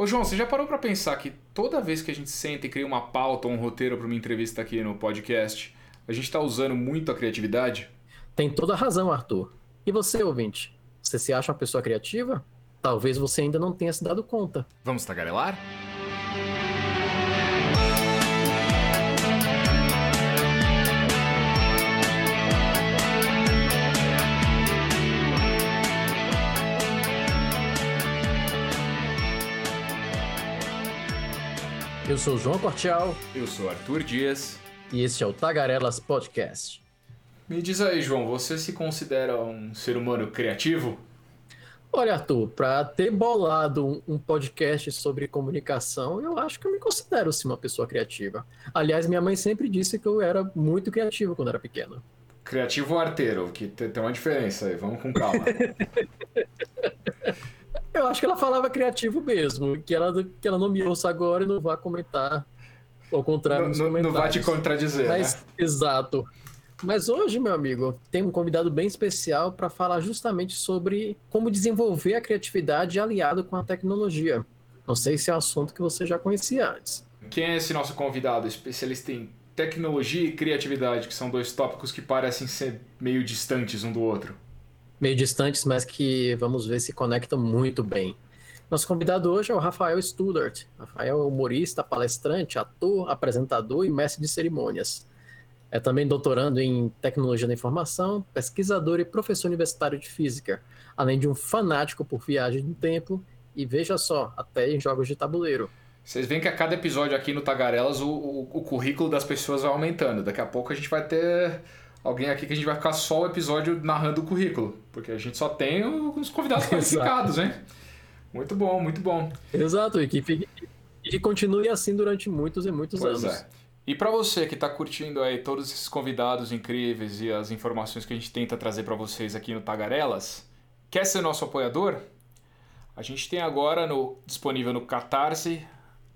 Ô João, você já parou para pensar que toda vez que a gente senta e cria uma pauta ou um roteiro para uma entrevista aqui no podcast, a gente está usando muito a criatividade? Tem toda a razão, Arthur. E você, ouvinte? Você se acha uma pessoa criativa? Talvez você ainda não tenha se dado conta. Vamos tagarelar? Eu sou João Cortial. Eu sou Arthur Dias. E este é o Tagarelas Podcast. Me diz aí, João, você se considera um ser humano criativo? Olha, Arthur, para ter bolado um podcast sobre comunicação, eu acho que eu me considero sim uma pessoa criativa. Aliás, minha mãe sempre disse que eu era muito criativo quando era pequeno. Criativo ou arteiro, que tem uma diferença aí, vamos com calma. Eu acho que ela falava criativo mesmo, que ela, que ela não me ouça agora e não vá comentar. Ao contrário, não, não, não vai te contradizer. Mas, né? Exato. Mas hoje, meu amigo, tem um convidado bem especial para falar justamente sobre como desenvolver a criatividade aliado com a tecnologia. Não sei se é um assunto que você já conhecia antes. Quem é esse nosso convidado, especialista em tecnologia e criatividade, que são dois tópicos que parecem ser meio distantes um do outro? Meio distantes, mas que vamos ver se conectam muito bem. Nosso convidado hoje é o Rafael Studart. Rafael é humorista, palestrante, ator, apresentador e mestre de cerimônias. É também doutorando em tecnologia da informação, pesquisador e professor universitário de física, além de um fanático por viagem no tempo e, veja só, até em jogos de tabuleiro. Vocês veem que a cada episódio aqui no Tagarelas o, o, o currículo das pessoas vai aumentando. Daqui a pouco a gente vai ter alguém aqui que a gente vai ficar só o episódio narrando o currículo, porque a gente só tem os convidados qualificados, hein? Muito bom, muito bom. Exato, e que, fique, e que continue assim durante muitos e muitos pois anos. É. E para você que está curtindo aí todos esses convidados incríveis e as informações que a gente tenta trazer para vocês aqui no Tagarelas, quer ser nosso apoiador? A gente tem agora no, disponível no Catarse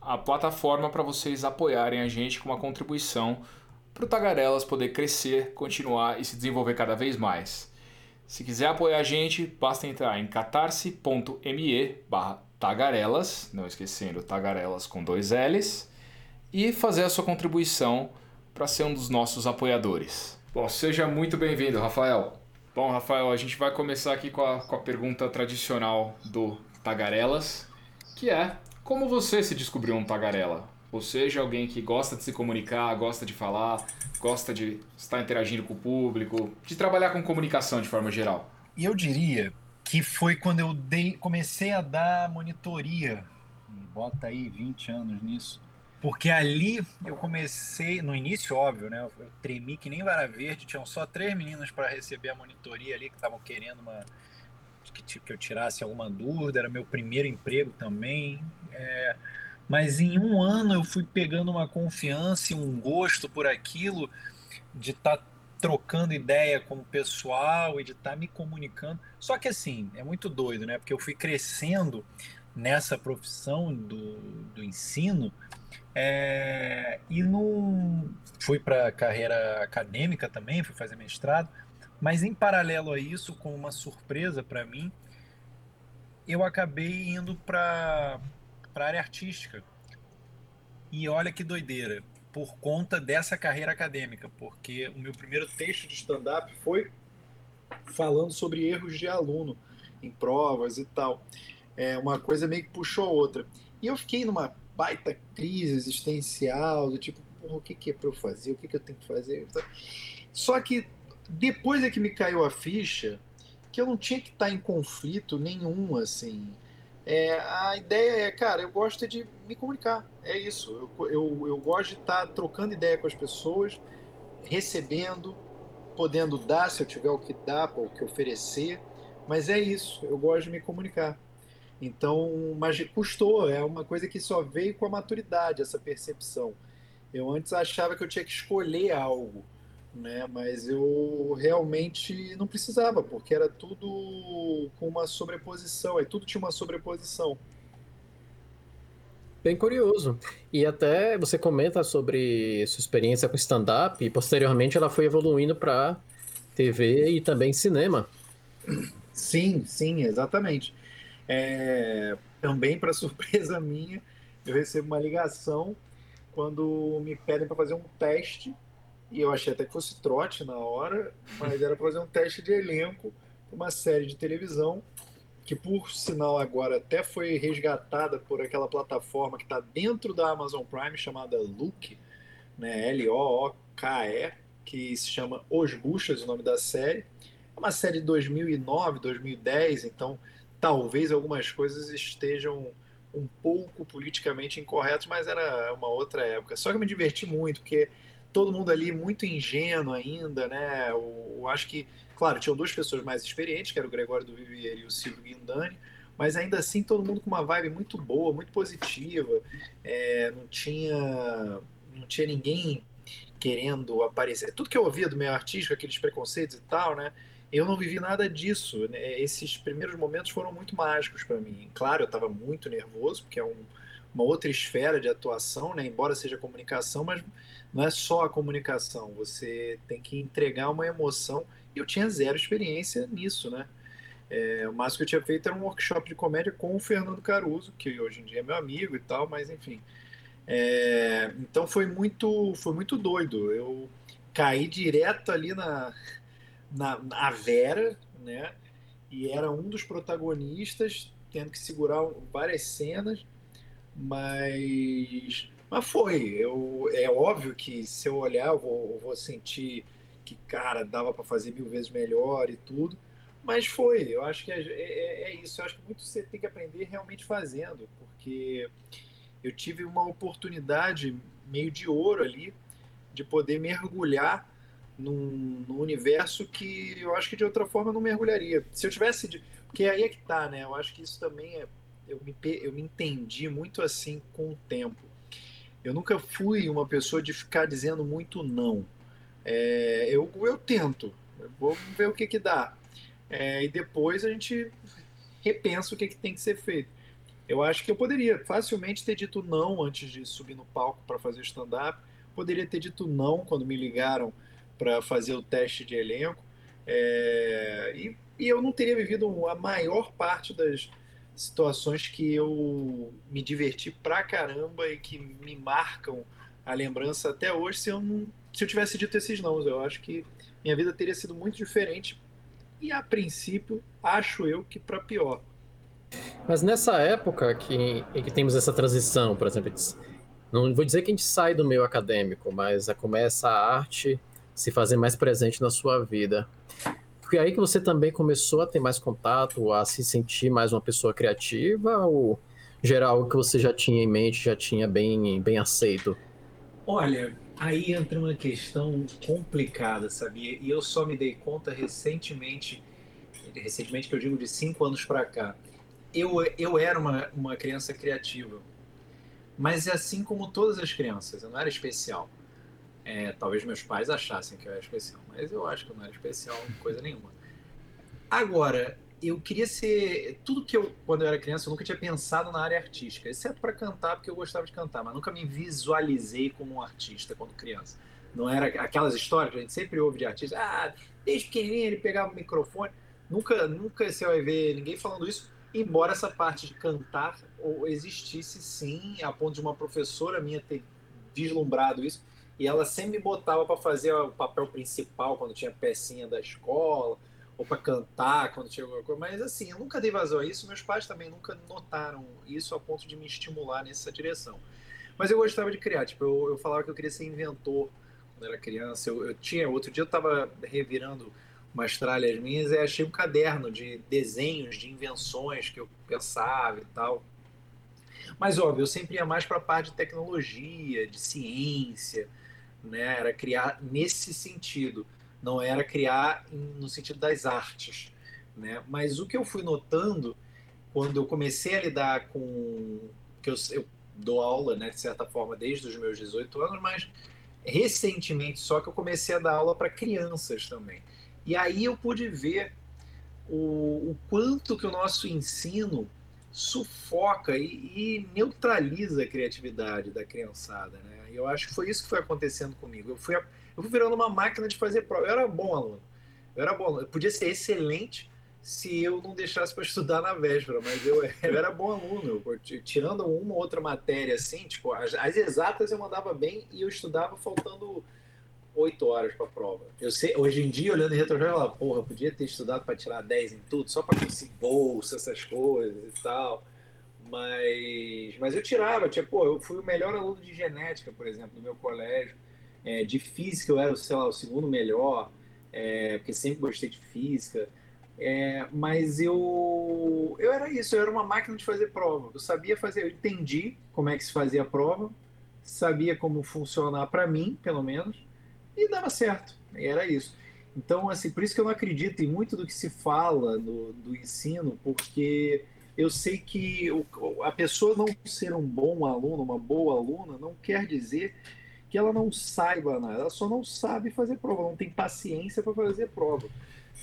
a plataforma para vocês apoiarem a gente com uma contribuição para o Tagarelas poder crescer, continuar e se desenvolver cada vez mais. Se quiser apoiar a gente, basta entrar em catarse.me barra tagarelas, não esquecendo tagarelas com dois L's, e fazer a sua contribuição para ser um dos nossos apoiadores. Bom, seja muito bem-vindo, Rafael. Bom, Rafael, a gente vai começar aqui com a, com a pergunta tradicional do Tagarelas, que é como você se descobriu um tagarela? Ou seja, alguém que gosta de se comunicar, gosta de falar, gosta de estar interagindo com o público, de trabalhar com comunicação de forma geral. E eu diria que foi quando eu dei, comecei a dar monitoria, bota aí 20 anos nisso, porque ali eu comecei, no início, óbvio, né? Eu tremi que nem vara verde, tinham só três meninas para receber a monitoria ali que estavam querendo uma que, que eu tirasse alguma dúvida, era meu primeiro emprego também. É, mas em um ano eu fui pegando uma confiança e um gosto por aquilo, de estar tá trocando ideia com o pessoal e de estar tá me comunicando. Só que assim, é muito doido, né? Porque eu fui crescendo nessa profissão do, do ensino é, e não fui para carreira acadêmica também, fui fazer mestrado, mas em paralelo a isso, com uma surpresa para mim, eu acabei indo para para a área artística. E olha que doideira, por conta dessa carreira acadêmica, porque o meu primeiro texto de stand-up foi falando sobre erros de aluno em provas e tal. É, uma coisa meio que puxou a outra. E eu fiquei numa baita crise existencial, do tipo, o que, que é para eu fazer? O que, que eu tenho que fazer? Só que depois é que me caiu a ficha que eu não tinha que estar em conflito nenhum, assim. É, a ideia é, cara, eu gosto de me comunicar, é isso. Eu, eu, eu gosto de estar trocando ideia com as pessoas, recebendo, podendo dar se eu tiver o que dar, o que oferecer, mas é isso, eu gosto de me comunicar. Então, mas custou, é uma coisa que só veio com a maturidade, essa percepção. Eu antes achava que eu tinha que escolher algo né? Mas eu realmente não precisava, porque era tudo com uma sobreposição, aí tudo tinha uma sobreposição. Bem curioso. E até você comenta sobre sua experiência com stand-up e posteriormente ela foi evoluindo para TV e também cinema. Sim, sim, exatamente. É, também para surpresa minha, eu recebo uma ligação quando me pedem para fazer um teste, e eu achei até que fosse trote na hora, mas era para fazer um teste de elenco para uma série de televisão, que por sinal agora até foi resgatada por aquela plataforma que está dentro da Amazon Prime chamada Look, né, L-O-O-K-E, que se chama Os Buchas, o nome da série. É uma série de 2009, 2010, então talvez algumas coisas estejam um pouco politicamente incorretas, mas era uma outra época. Só que eu me diverti muito, porque todo mundo ali muito ingênuo ainda, né? Eu, eu acho que, claro, tinham duas pessoas mais experientes, que era o Gregório do Vivier e o Silvio Guindani, mas ainda assim todo mundo com uma vibe muito boa, muito positiva. É, não tinha não tinha ninguém querendo aparecer. Tudo que eu ouvia do meio artístico, aqueles preconceitos e tal, né? Eu não vivi nada disso. Né? Esses primeiros momentos foram muito mágicos para mim. Claro, eu estava muito nervoso, porque é um, uma outra esfera de atuação, né? embora seja comunicação, mas não é só a comunicação. Você tem que entregar uma emoção. E eu tinha zero experiência nisso, né? É, o máximo que eu tinha feito era um workshop de comédia com o Fernando Caruso, que hoje em dia é meu amigo e tal, mas enfim. É, então foi muito, foi muito doido. Eu caí direto ali na, na, na Vera, né? E era um dos protagonistas, tendo que segurar várias cenas, mas, mas foi. Eu, é óbvio que se eu olhar, eu vou, eu vou sentir que, cara, dava para fazer mil vezes melhor e tudo. Mas foi, eu acho que é, é, é, isso. Eu acho que muito você tem que aprender realmente fazendo, porque eu tive uma oportunidade meio de ouro ali de poder mergulhar num, num, universo que eu acho que de outra forma eu não mergulharia. Se eu tivesse. De... Porque aí é que tá, né? Eu acho que isso também é. Eu me, eu me entendi muito assim com o tempo. Eu nunca fui uma pessoa de ficar dizendo muito não. É, eu, eu tento, vou ver o que, que dá. É, e depois a gente repensa o que, que tem que ser feito. Eu acho que eu poderia facilmente ter dito não antes de subir no palco para fazer stand-up. Poderia ter dito não quando me ligaram para fazer o teste de elenco. É, e, e, eu não teria vivido a maior parte das situações que eu me diverti pra caramba e que me marcam a lembrança até hoje se eu, não, se eu tivesse dito esses não. Eu acho que minha vida teria sido muito diferente e, a princípio, acho eu que para pior. Mas nessa época que, que temos essa transição, por exemplo, não vou dizer que a gente sai do meio acadêmico, mas começa a arte se fazer mais presente na sua vida. Foi aí que você também começou a ter mais contato, a se sentir mais uma pessoa criativa, ou geral que você já tinha em mente, já tinha bem, bem aceito? Olha, aí entra uma questão complicada, sabia? E eu só me dei conta recentemente, recentemente que eu digo de cinco anos para cá eu, eu era uma, uma criança criativa. Mas é assim como todas as crianças, eu não era especial. É, talvez meus pais achassem que eu era especial, mas eu acho que eu não era especial, coisa nenhuma. Agora, eu queria ser. Tudo que eu, quando eu era criança, eu nunca tinha pensado na área artística, exceto para cantar, porque eu gostava de cantar, mas nunca me visualizei como um artista quando criança. Não era aquelas histórias que a gente sempre ouve de artista, ah, desde pequenininho ele pegava o microfone. Nunca, nunca você vai ver ninguém falando isso, Embora essa parte de cantar ou existisse sim, a ponto de uma professora minha ter vislumbrado isso, e ela sempre me botava para fazer o papel principal quando tinha pecinha da escola, ou para cantar quando tinha alguma coisa. Mas assim, eu nunca dei vazão a isso, meus pais também nunca notaram isso a ponto de me estimular nessa direção. Mas eu gostava de criar, tipo, eu, eu falava que eu queria ser inventor quando era criança. Eu, eu tinha, outro dia eu estava revirando umas tralhas minhas e achei um caderno de desenhos, de invenções que eu pensava e tal. Mas, óbvio, eu sempre ia mais para a parte de tecnologia, de ciência, né? Era criar nesse sentido, não era criar no sentido das artes, né? Mas o que eu fui notando quando eu comecei a lidar com que eu, eu dou aula, né, de certa forma, desde os meus 18 anos, mas recentemente só que eu comecei a dar aula para crianças também. E aí eu pude ver o, o quanto que o nosso ensino sufoca e, e, neutraliza a criatividade da criançada, né? E eu acho que foi isso que foi acontecendo comigo. Eu fui, eu fui virando uma máquina de fazer prova. Eu era bom aluno. Eu era bom aluno. Eu podia ser excelente se eu não deixasse para estudar na véspera, mas eu, eu era bom aluno, eu, tirando uma ou outra matéria assim, tipo, as, as, exatas eu mandava bem e eu estudava faltando oito horas para a prova. Eu sei, hoje em dia, olhando em retrovisor, eu falo, porra, eu podia ter estudado para tirar 10 em tudo, só para conseguir bolsa, essas coisas e tal. Mas, mas eu tirava, tipo, pô, eu fui o melhor aluno de genética, por exemplo, no meu colégio. É, de física eu era, sei lá, o segundo melhor, é, porque sempre gostei de física. É, mas eu, eu era isso, eu era uma máquina de fazer prova. Eu sabia fazer, eu entendi como é que se fazia a prova, sabia como funcionar para mim, pelo menos, e dava certo. Era isso. Então, assim, por isso que eu não acredito em muito do que se fala do, do ensino, porque eu sei que o, a pessoa não ser um bom aluno, uma boa aluna, não quer dizer que ela não saiba nada, ela só não sabe fazer prova, não tem paciência para fazer prova.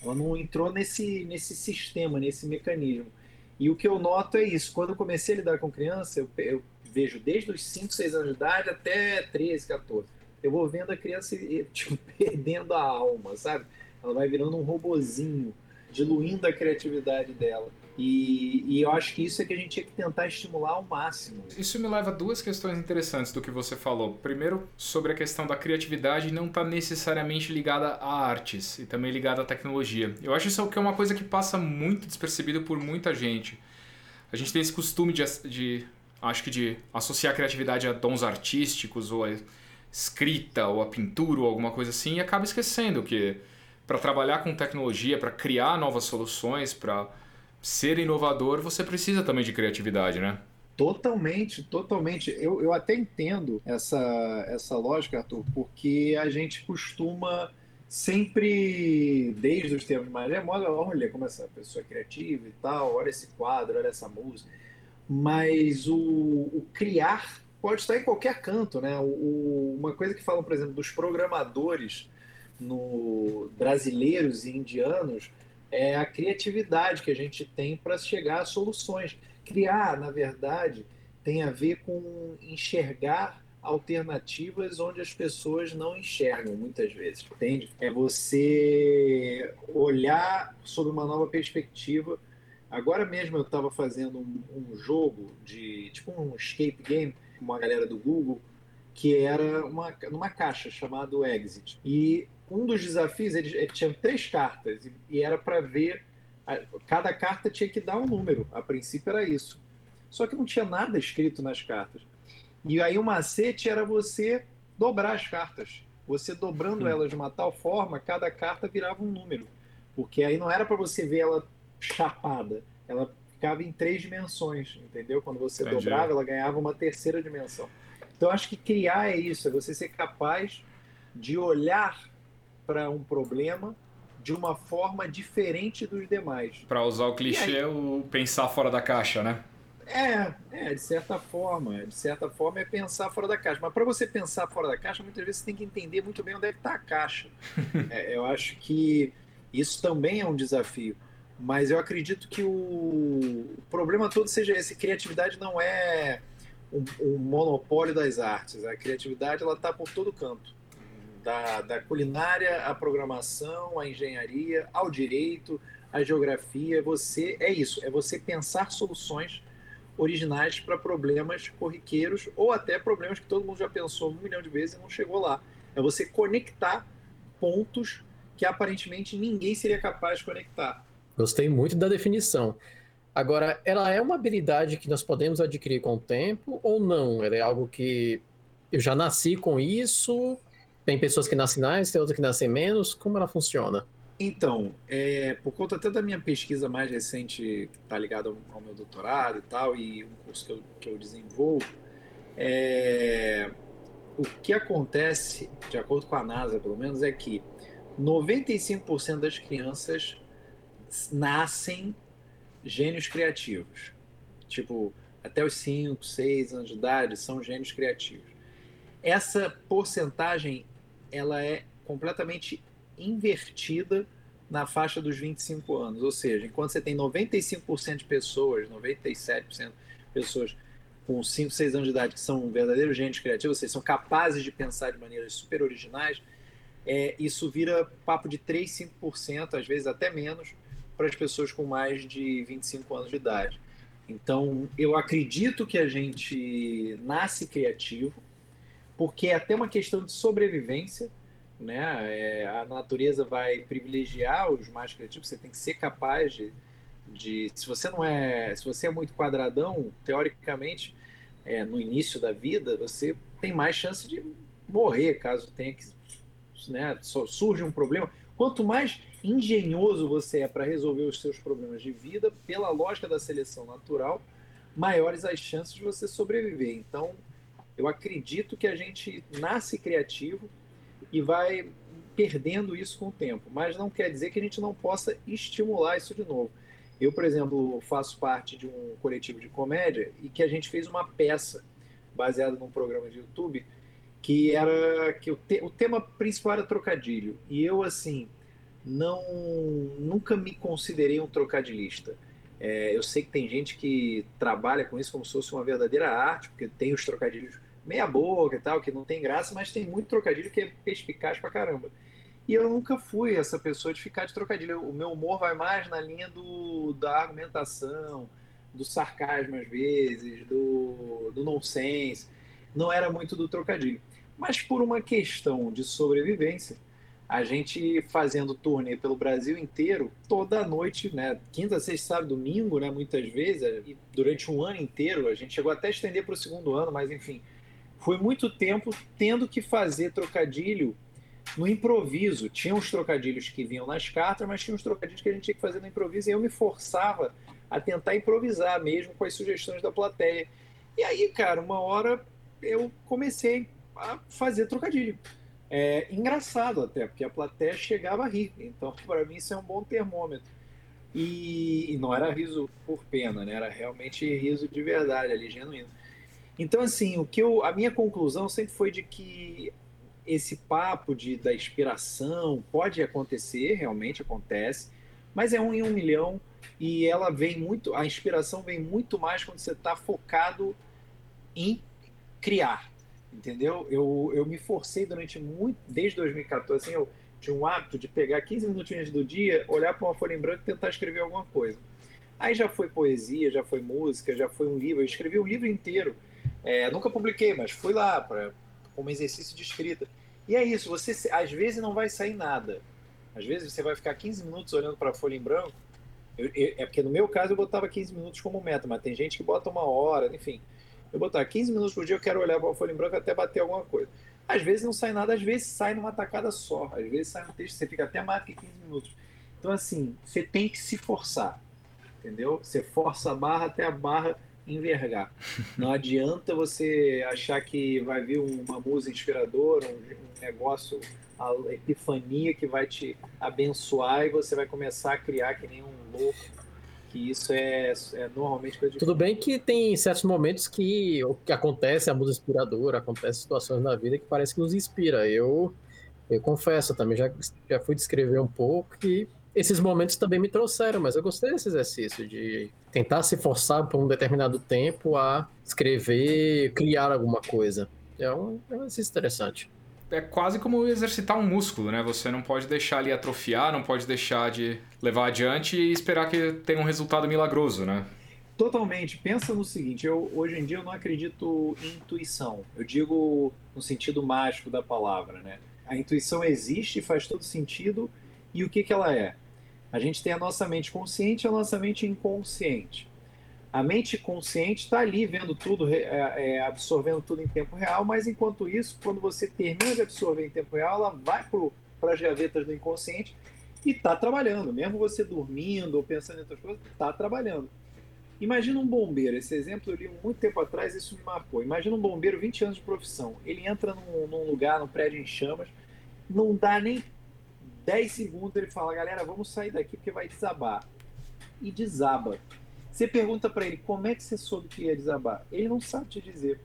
Ela não entrou nesse, nesse sistema, nesse mecanismo. E o que eu noto é isso. Quando eu comecei a lidar com criança, eu, eu vejo desde os 5, 6 anos de idade até 13, 14. Eu vou vendo a criança tipo, perdendo a alma, sabe? Ela vai virando um robozinho, diluindo a criatividade dela. E, e, eu acho que isso é que a gente tinha que tentar estimular ao máximo. Isso me leva a duas questões interessantes do que você falou. Primeiro, sobre a questão da criatividade não estar tá necessariamente ligada a artes e também ligada à tecnologia. Eu acho isso que é uma coisa que passa muito despercebido por muita gente. A gente tem esse costume de, de acho que de associar a criatividade a dons artísticos ou a escrita ou a pintura ou alguma coisa assim e acaba esquecendo que para trabalhar com tecnologia, para criar novas soluções, para ser inovador, você precisa também de criatividade, né? Totalmente, totalmente. Eu, eu até entendo essa, essa lógica, Arthur, porque a gente costuma sempre, desde os tempos mais remotos, olha como essa pessoa é criativa e tal, olha esse quadro, olha essa música. Mas o, o criar pode estar em qualquer canto, né? O, uma coisa que falam, por exemplo, dos programadores no, brasileiros e indianos é a criatividade que a gente tem para chegar a soluções. Criar, na verdade, tem a ver com enxergar alternativas onde as pessoas não enxergam muitas vezes, entende? É você olhar sob uma nova perspectiva. Agora mesmo eu estava fazendo um, um, jogo de tipo um escape game uma galera do Google que era uma numa caixa chamado Exit e um dos desafios, ele, ele tinha três cartas e, e era para ver. A, cada carta tinha que dar um número. A princípio era isso. Só que não tinha nada escrito nas cartas. E aí o macete era você dobrar as cartas. Você dobrando hum. elas de uma tal forma, cada carta virava um número. Porque aí não era para você ver ela chapada. Ela ficava em três dimensões, entendeu? Quando você Entendi. dobrava, ela ganhava uma terceira dimensão. Então acho que criar é isso, é você ser capaz de olhar para um problema de uma forma diferente dos demais. Para usar o clichê, aí, o pensar fora da caixa, né? É, é, de certa forma, de certa forma é pensar fora da caixa. Mas para você pensar fora da caixa, muitas vezes você tem que entender muito bem onde é que está a caixa. é, eu acho que isso também é um desafio. Mas eu acredito que o, problema todo seja esse. Criatividade não é um, um monopólio das artes. A criatividade ela está por todo canto da, da culinária à programação, à engenharia, ao direito, à geografia. Você é isso, é você pensar soluções originais para problemas corriqueiros ou até problemas que todo mundo já pensou um milhão de vezes e não chegou lá. É você conectar pontos que aparentemente ninguém seria capaz de conectar. Gostei muito da definição. Agora, ela é uma habilidade que nós podemos adquirir com o tempo ou não? Ela é algo que eu já nasci com isso tem pessoas que nascem mais, tem outras que nascem menos. Como ela funciona? Então, é, por conta até da minha pesquisa mais recente, que está ligada ao, ao, meu doutorado e tal, e um curso que eu, que eu desenvolvo, é, o que acontece, de acordo com a NASA pelo menos, é que 95% das crianças nascem gênios criativos. Tipo, até os 5, 6 anos de idade são gênios criativos. Essa porcentagem ela é completamente invertida na faixa dos 25 anos. Ou seja, enquanto você tem 95% de pessoas, 97% de pessoas com 5, 6 anos de idade que são verdadeiros gênios criativos, seja, são capazes de pensar de maneiras super originais, é, isso vira papo de 3, 5%, às vezes até menos, para as pessoas com mais de 25 anos de idade. Então, eu acredito que a gente nasce criativo, porque é até uma questão de sobrevivência, né? É, a natureza vai privilegiar os mais criativos, você tem que ser capaz de, de se você não é, se você é muito quadradão, teoricamente, é, no início da vida, você tem mais chance de morrer caso tenha que, né, surge um problema. Quanto mais engenhoso você é para resolver os seus problemas de vida, pela lógica da seleção natural, maiores as chances de você sobreviver. Então, eu acredito que a gente nasce criativo e vai perdendo isso com o tempo, mas não quer dizer que a gente não possa estimular isso de novo. Eu, por exemplo, faço parte de um coletivo de comédia e que a gente fez uma peça baseada num programa de YouTube que era que o, te, o tema principal era trocadilho. E eu, assim, não nunca me considerei um trocadilhista. É, eu sei que tem gente que trabalha com isso como se fosse uma verdadeira arte, porque tem os trocadilhos meia boca e tal, que não tem graça, mas tem muito trocadilho que é perspicaz pra caramba. E eu nunca fui essa pessoa de ficar de trocadilho. O meu humor vai mais na linha do, da argumentação, do sarcasmo às vezes, do, do nonsense. Não era muito do trocadilho. Mas por uma questão de sobrevivência, a gente fazendo turnê pelo Brasil inteiro, toda noite, né? Quinta, sexta, sábado, domingo, né? Muitas vezes, durante um ano inteiro, a gente chegou até a estender para o segundo ano, mas enfim, foi muito tempo tendo que fazer trocadilho no improviso. Tinha uns trocadilhos que vinham nas cartas, mas tinha uns trocadilhos que a gente tinha que fazer no improviso, e eu me forçava a tentar improvisar mesmo com as sugestões da plateia. E aí, cara, uma hora eu comecei a fazer trocadilho. É engraçado até, porque a plateia chegava a rir. Então, para mim, isso é um bom termômetro. E, e, não era riso por pena, né? Era realmente riso de verdade, ali, genuíno. Então, assim, o que eu, a minha conclusão sempre foi de que esse papo de, da inspiração pode acontecer, realmente acontece, mas é um em um milhão e ela vem muito, a inspiração vem muito mais quando você está focado em criar, entendeu? Eu, eu me forcei durante muito, desde 2014, assim, eu tinha um hábito de pegar 15 minutinhos do dia, olhar para uma folha em branco e tentar escrever alguma coisa. Aí já foi poesia, já foi música, já foi um livro. Eu escrevi um livro inteiro. É, nunca publiquei, mas fui lá para como exercício de escrita. E é isso, você às vezes não vai sair nada. Às vezes você vai ficar 15 minutos olhando para a folha em branco. Eu, eu, é porque no meu caso eu botava 15 minutos como meta, mas tem gente que bota uma hora, enfim. Eu botar 15 minutos por dia, eu quero olhar para a folha em branco até bater alguma coisa. Às vezes não sai nada, às vezes sai numa tacada só. Às vezes sai um texto, você fica até mais que 15 minutos. Então, assim, você tem que se forçar, entendeu? Você força a barra até a barra envergar. Não adianta você achar que vai vir uma música inspiradora, um, um negócio, a epifania que vai te abençoar e você vai começar a criar que nem um louco que isso é, é normalmente coisa de... Tudo bem que tem certos momentos que o que acontece, a música inspiradora, acontece situações na vida que parece que nos inspira. Eu, eu confesso, também já, já fui descrever um pouco e esses momentos também me trouxeram, mas eu gostei desse exercício de tentar se forçar por um determinado tempo a escrever, criar alguma coisa. É um, é um exercício interessante é quase como exercitar um músculo, né? Você não pode deixar ali atrofiar, não pode deixar de levar adiante e esperar que tenha um resultado milagroso, né? Totalmente. Pensa no seguinte, eu hoje em dia eu não acredito em intuição. Eu digo no sentido mágico da palavra, né? A intuição existe, faz todo sentido. E o que, que ela é? A gente tem a nossa mente consciente e a nossa mente inconsciente. A mente consciente está ali vendo tudo, é, é, absorvendo tudo em tempo real, mas enquanto isso, quando você termina de absorver em tempo real, ela vai para as gavetas do inconsciente e está trabalhando. Mesmo você dormindo ou pensando em outras coisas, está trabalhando. Imagina um bombeiro, esse exemplo eu li muito tempo atrás, isso me marcou. Imagina um bombeiro, 20 anos de profissão. Ele entra num, num lugar, num prédio em chamas, não dá nem 10 segundos, ele fala, galera, vamos sair daqui porque vai desabar. E desaba você pergunta para ele como é que você soube que ia desabar. Ele não sabe te dizer.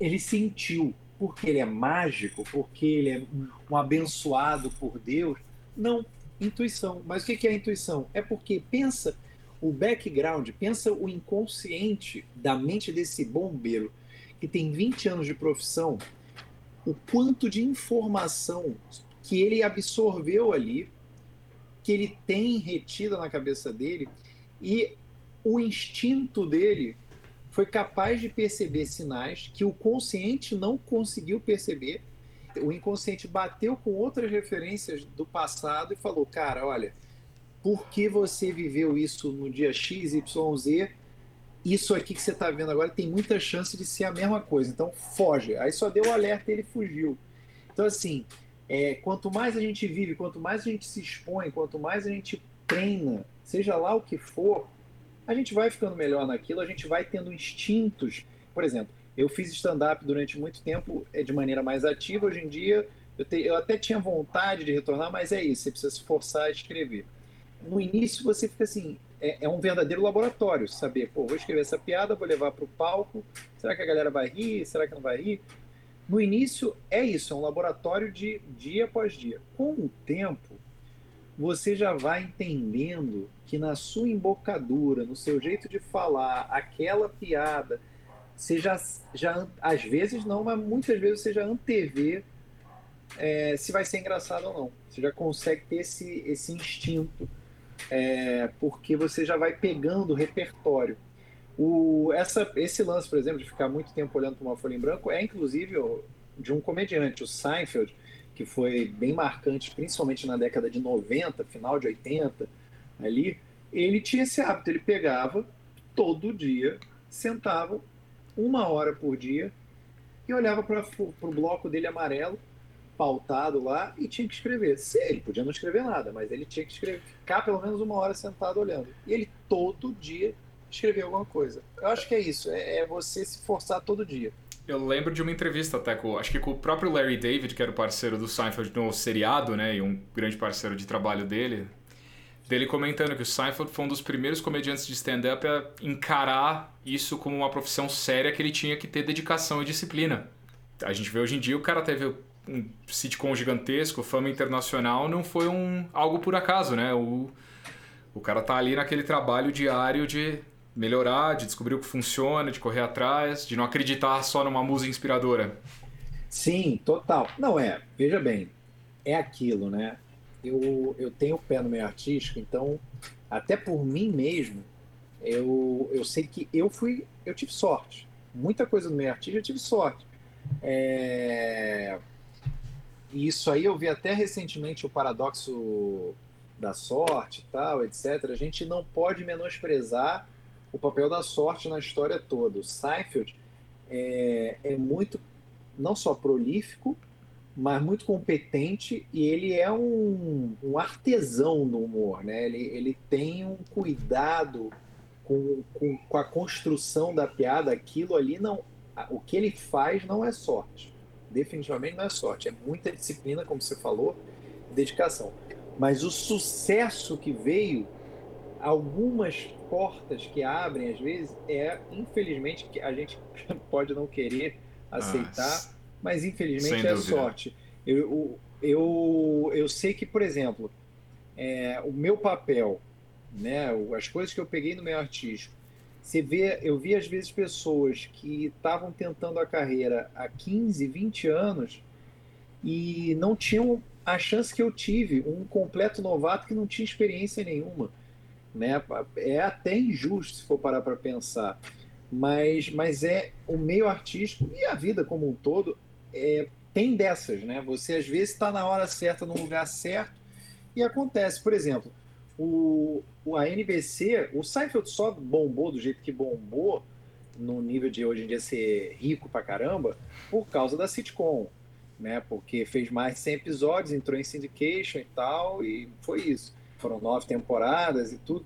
Ele sentiu. Porque ele é mágico, porque ele é um abençoado por Deus. Não, intuição. Mas o que é intuição? É porque pensa o background, pensa o inconsciente da mente desse bombeiro que tem 20 anos de profissão, o quanto de informação que ele absorveu ali que ele tem retida na cabeça dele e o instinto dele foi capaz de perceber sinais que o consciente não conseguiu perceber. O inconsciente bateu com outras referências do passado e falou: Cara, olha, por que você viveu isso no dia X, Y, Z? Isso aqui que você está vendo agora tem muita chance de ser a mesma coisa. Então, foge. Aí só deu o alerta e ele fugiu. Então, assim, é, quanto mais a gente vive, quanto mais a gente se expõe, quanto mais a gente treina, seja lá o que for, a gente vai ficando melhor naquilo, a gente vai tendo instintos. Por exemplo, eu fiz stand-up durante muito tempo é, de maneira mais ativa. Hoje em dia, eu, te, eu até tinha vontade de retornar, mas é isso, você precisa se forçar a escrever. No início, você fica assim, é, é um verdadeiro laboratório, saber, pô, vou escrever essa piada, vou levar para o palco, será que a galera vai rir, será que não vai rir? No início, é isso, é um laboratório de dia após dia. Com o tempo, você já vai entendendo que na sua embocadura, no seu jeito de falar, aquela piada, você já, já às vezes não, mas muitas vezes você já antevê é, se vai ser engraçado ou não. Você já consegue ter esse, esse instinto, é, porque você já vai pegando o repertório. O, essa, esse lance, por exemplo, de ficar muito tempo olhando para uma folha em branco, é inclusive de um comediante, o Seinfeld, que foi bem marcante, principalmente na década de 90, final de 80, ali, ele tinha esse hábito, ele pegava todo dia, sentava uma hora por dia e olhava para o bloco dele amarelo, pautado lá, e tinha que escrever. Se ele podia não escrever nada, mas ele tinha que escrever, ficar pelo menos uma hora sentado olhando. E ele todo dia escrevia alguma coisa. Eu acho que é isso, é, é você se forçar todo dia. Eu lembro de uma entrevista até com, acho que com o próprio Larry David, que era o parceiro do Seinfeld no seriado, né, e um grande parceiro de trabalho dele, dele comentando que o Seinfeld foi um dos primeiros comediantes de stand-up a encarar isso como uma profissão séria que ele tinha que ter dedicação e disciplina. A gente vê hoje em dia o cara teve um sitcom gigantesco, fama internacional, não foi um algo por acaso, né? O, o cara tá ali naquele trabalho diário de melhorar, de descobrir o que funciona, de correr atrás, de não acreditar só numa musa inspiradora. Sim, total. Não é, veja bem, é aquilo, né? Eu, eu tenho o pé no meio artístico, então, até por mim mesmo, eu, eu sei que eu fui, eu tive sorte. Muita coisa no meio artístico eu tive sorte. É... Isso aí eu vi até recentemente o paradoxo da sorte e tal, etc. A gente não pode menosprezar o papel da sorte na história toda. O Seinfeld é, é muito, não só prolífico, mas muito competente e ele é um, um artesão no humor, né? Ele, ele tem um cuidado com, com, com, a construção da piada. Aquilo ali não, o que ele faz não é sorte, definitivamente não é sorte. É muita disciplina, como você falou, dedicação. Mas o sucesso que veio, algumas portas que abrem, às vezes, é, infelizmente, que a gente pode não querer aceitar, ah, mas infelizmente é sorte. Eu, eu, eu sei que, por exemplo, é, o meu papel, né, as coisas que eu peguei no meu artístico, você vê, eu vi às vezes pessoas que estavam tentando a carreira há 15, 20 anos e não tinham a chance que eu tive, um completo novato que não tinha experiência nenhuma. Né? É até injusto se for parar para pensar, mas, mas é o meio artístico e a vida como um todo é, tem dessas, né? Você às vezes está na hora certa, no lugar certo e acontece. Por exemplo, o, o a NBC, o Seinfeld só bombou do jeito que bombou no nível de hoje em dia ser rico pra caramba por causa da sitcom, né? Porque fez mais de 100 episódios, entrou em syndication e tal e foi isso foram nove temporadas e tudo.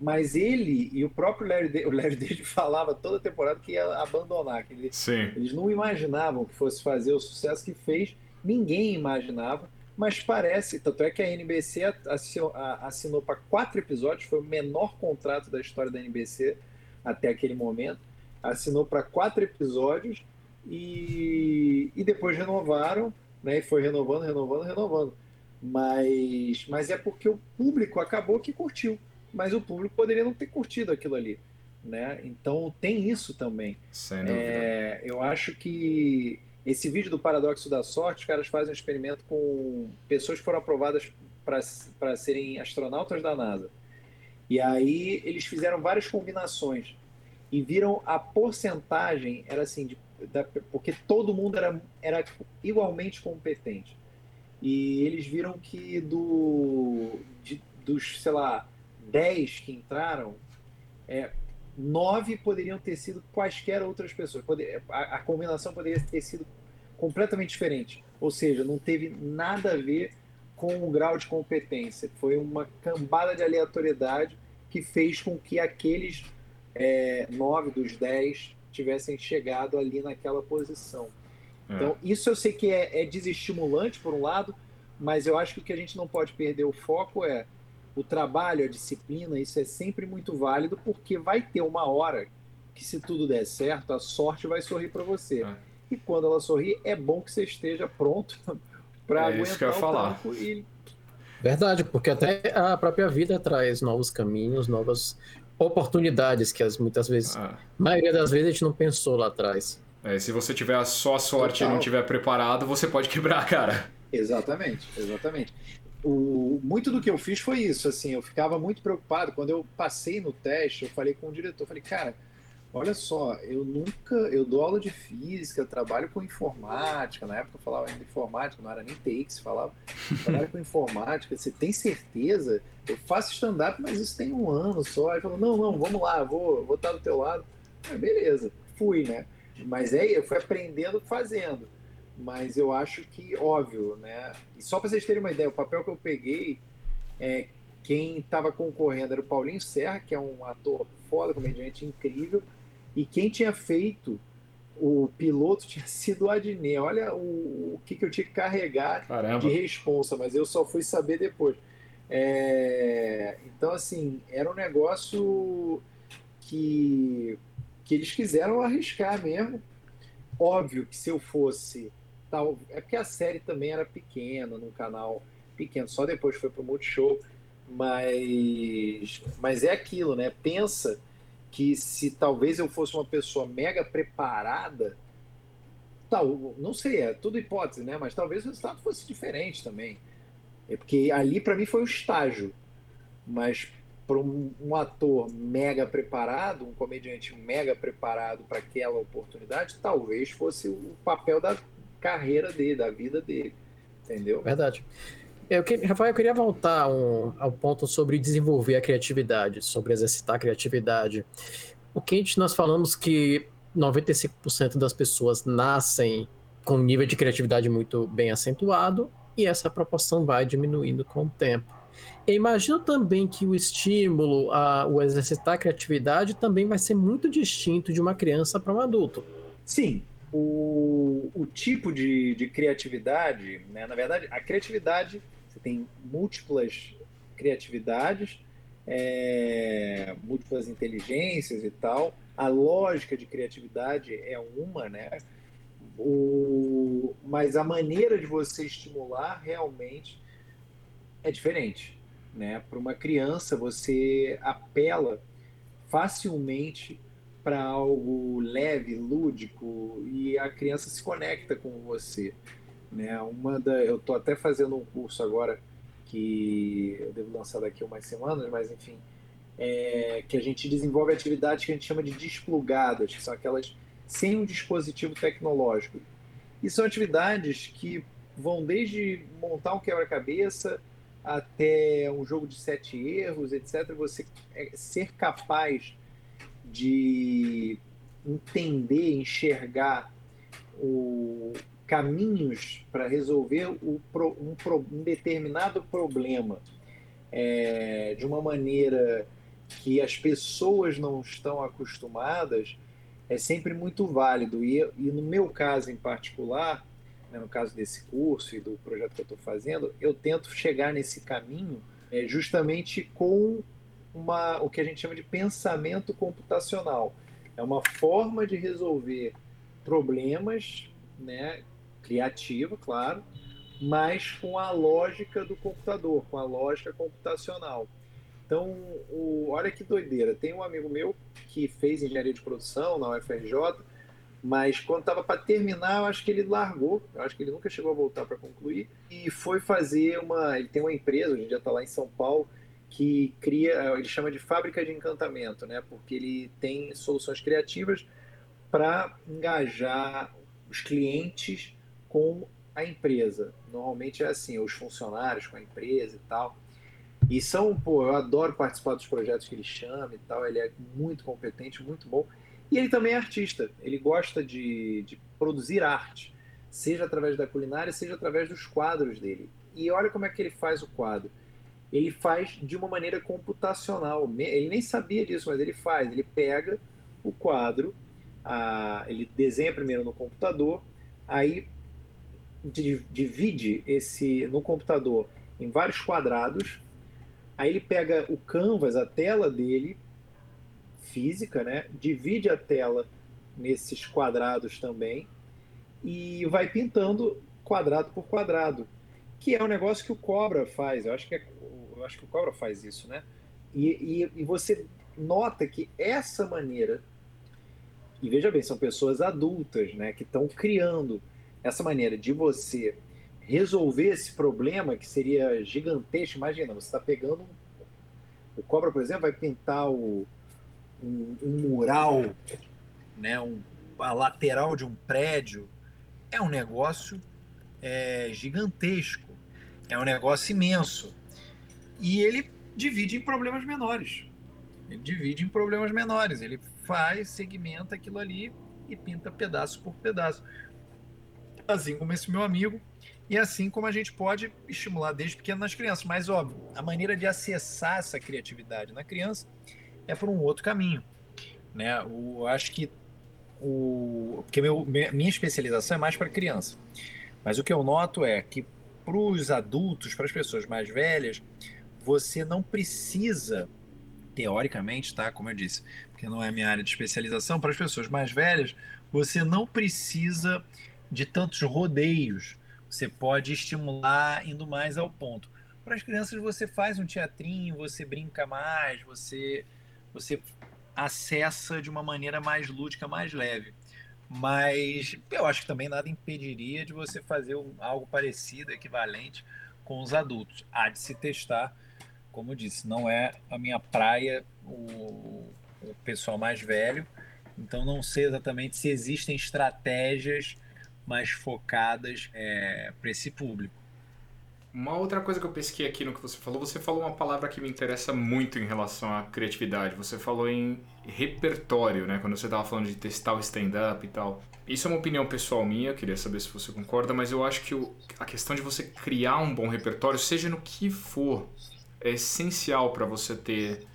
Mas ele e o próprio Larry, David, o Larry David falava toda temporada que ia abandonar, que ele, eles não imaginavam que fosse fazer o sucesso que fez, ninguém imaginava, mas parece, tanto é que a NBC assinou, assinou para quatro episódios, foi o menor contrato da história da NBC até aquele momento, assinou para quatro episódios e, e depois renovaram, né, e foi renovando, renovando, renovando mas, mas é porque o público acabou que curtiu, mas o público poderia não ter curtido aquilo ali. Né? Então tem isso também. É, eu acho que esse vídeo do paradoxo da sorte, os caras fazem um experimento com pessoas que foram aprovadas para serem astronautas da NASA. E aí eles fizeram várias combinações e viram a porcentagem era assim, de, da, porque todo mundo era, era igualmente competente. E eles viram que do, de, dos, sei lá, 10 que entraram, é, nove poderiam ter sido quaisquer outras pessoas. Poder, a, a, combinação poderia ter sido completamente diferente. Ou seja, não teve nada a ver com o grau de competência. Foi uma cambada de aleatoriedade que fez com que aqueles é, nove dos dez tivessem chegado ali naquela posição. É. Então, isso eu sei que é, é desestimulante, por um lado, mas eu acho que o que a gente não pode perder o foco é o trabalho, a disciplina, isso é sempre muito válido, porque vai ter uma hora que, se tudo der certo, a sorte vai sorrir para você. É. E quando ela sorrir, é bom que você esteja pronto para é aguentar o falar. e Verdade, porque até a própria vida traz novos caminhos, novas oportunidades que as, muitas vezes, ah. a maioria das vezes a gente não pensou lá atrás. É, se você tiver só sorte Total. e não tiver preparado, você pode quebrar a cara. Exatamente, exatamente. O, muito do que eu fiz foi isso, assim, eu ficava muito preocupado quando eu passei no teste, eu falei com o diretor, falei, cara, Olha só, eu nunca, eu dou aula de física, trabalho com informática, na época eu falava ainda informática, não era nem TI que se falava, trabalho com informática, você tem certeza? Eu faço stand-up, mas isso tem um ano só. Aí falou, não, não, vamos lá, vou, vou estar do teu lado. Ah, beleza, fui, né? Mas aí eu fui aprendendo fazendo. Mas eu acho que, óbvio, né? E só para vocês terem uma ideia, o papel que eu peguei, é, quem estava concorrendo era o Paulinho Serra, que é um ator foda, comediante incrível, e quem tinha feito o piloto tinha sido o Adnet. Olha o, o que, que eu tinha que carregar Caramba. de responsa, mas eu só fui saber depois. É, então, assim, era um negócio que, que eles quiseram arriscar mesmo. Óbvio que se eu fosse. Tal, é porque a série também era pequena, num canal pequeno, só depois foi pro Multishow. Mas, mas é aquilo, né? Pensa que se talvez eu fosse uma pessoa mega preparada, tal, não sei, é tudo hipótese, né? Mas talvez o resultado fosse diferente também. É porque ali para mim foi o estágio, mas para um, um, ator mega preparado, um comediante mega preparado para aquela oportunidade, talvez fosse o papel da carreira dele, da vida dele, entendeu? Verdade. Eu que, Rafael, eu queria voltar um, ao ponto sobre desenvolver a criatividade, sobre exercitar a criatividade. O que nós falamos que 95% das pessoas nascem com um nível de criatividade muito bem acentuado e essa proporção vai diminuindo com o tempo. Imagino também que o estímulo, a, o exercitar a criatividade também vai ser muito distinto de uma criança para um adulto. Sim, o, o tipo de, de criatividade, né, na verdade, a criatividade você tem múltiplas criatividades, é, múltiplas inteligências e tal. A lógica de criatividade é uma, né? O, mas a maneira de você estimular realmente é diferente. Né? Para uma criança, você apela facilmente para algo leve, lúdico, e a criança se conecta com você. Né? Uma da, eu estou até fazendo um curso agora que eu devo lançar daqui umas semanas, mas enfim, é, que a gente desenvolve atividades que a gente chama de desplugadas, que são aquelas sem um dispositivo tecnológico. E são atividades que vão desde montar um quebra-cabeça até um jogo de sete erros, etc. Você é, ser capaz de entender, enxergar o, caminhos para resolver o, um, um, determinado problema é, de uma maneira que as pessoas não estão acostumadas é sempre muito válido. E, e no meu caso em particular, né, no caso desse curso e do projeto que eu estou fazendo, eu tento chegar nesse caminho é, justamente com uma, o que a gente chama de pensamento computacional. É uma forma de resolver problemas né, criativa, claro, mas com a lógica do computador, com a lógica computacional. Então, o, olha que doideira. Tem um amigo meu que fez engenharia de produção na UFRJ Mas quando estava para terminar, eu acho que ele largou. Eu acho que ele nunca chegou a voltar para concluir. E foi fazer uma. Ele tem uma empresa, hoje em dia está lá em São Paulo, que cria. Ele chama de fábrica de encantamento, né? Porque ele tem soluções criativas para engajar os clientes com a empresa. Normalmente é assim, os funcionários com a empresa e tal. E são, pô, eu adoro participar dos projetos que ele chama e tal. Ele é muito competente, muito bom. E ele também é artista, ele gosta de, de produzir arte, seja através da culinária, seja através dos quadros dele. E olha como é que ele faz o quadro. Ele faz de uma maneira computacional. Ele nem sabia disso, mas ele faz. Ele pega o quadro, a, ele desenha primeiro no computador, aí divide esse no computador em vários quadrados. Aí ele pega o canvas, a tela dele, física, né? Divide a tela nesses quadrados também e vai pintando quadrado por quadrado, que é um negócio que o Cobra faz. Eu acho que, é, eu acho que o Cobra faz isso, né? E, e, e você nota que essa maneira, e veja bem, são pessoas adultas, né, que estão criando essa maneira de você resolver esse problema que seria gigantesco. Imagina, você está pegando o Cobra, por exemplo, vai pintar o, um, um mural, né, um, a lateral de um prédio, é um negócio é, gigantesco, é um negócio imenso. E ele divide em problemas menores. Ele divide em problemas menores. Ele faz, segmenta aquilo ali e pinta pedaço por pedaço. Assim como esse meu amigo, e assim como a gente pode estimular desde pequeno nas crianças. Mas, óbvio, a maneira de acessar essa criatividade na criança é por um outro caminho. Né? O, acho que o, porque meu, minha especialização é mais para criança. Mas o que eu noto é que para os adultos, para as pessoas mais velhas, você não precisa, teoricamente, tá? Como eu disse, porque não é minha área de especialização, para as pessoas mais velhas, você não precisa de tantos rodeios. Você pode estimular indo mais ao ponto. Para as crianças, você faz um teatrinho, você brinca mais, você você acessa de uma maneira mais lúdica, mais leve. Mas eu acho que também nada impediria de você fazer algo parecido, equivalente com os adultos. Há de se testar, como eu disse, não é a minha praia o, o pessoal mais velho, então não sei exatamente se existem estratégias mais focadas é, para esse público. Uma outra coisa que eu pesquei aqui no que você falou, você falou uma palavra que me interessa muito em relação à criatividade. Você falou em repertório, né? Quando você estava falando de testar o stand-up e tal. Isso é uma opinião pessoal minha, queria saber se você concorda, mas eu acho que o, a questão de você criar um bom repertório, seja no que for, é essencial para você ter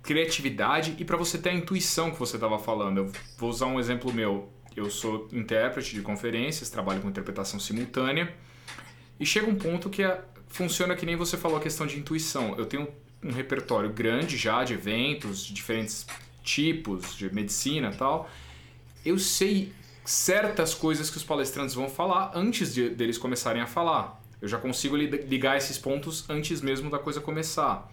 criatividade e para você ter a intuição que você estava falando. Eu vou usar um exemplo meu. Eu sou intérprete de conferências, trabalho com interpretação simultânea. E chega um ponto que é, funciona que nem você falou a questão de intuição. Eu tenho um repertório grande já de eventos, de diferentes tipos de medicina tal. Eu sei certas coisas que os palestrantes vão falar antes de, deles começarem a falar. Eu já consigo ligar esses pontos antes mesmo da coisa começar.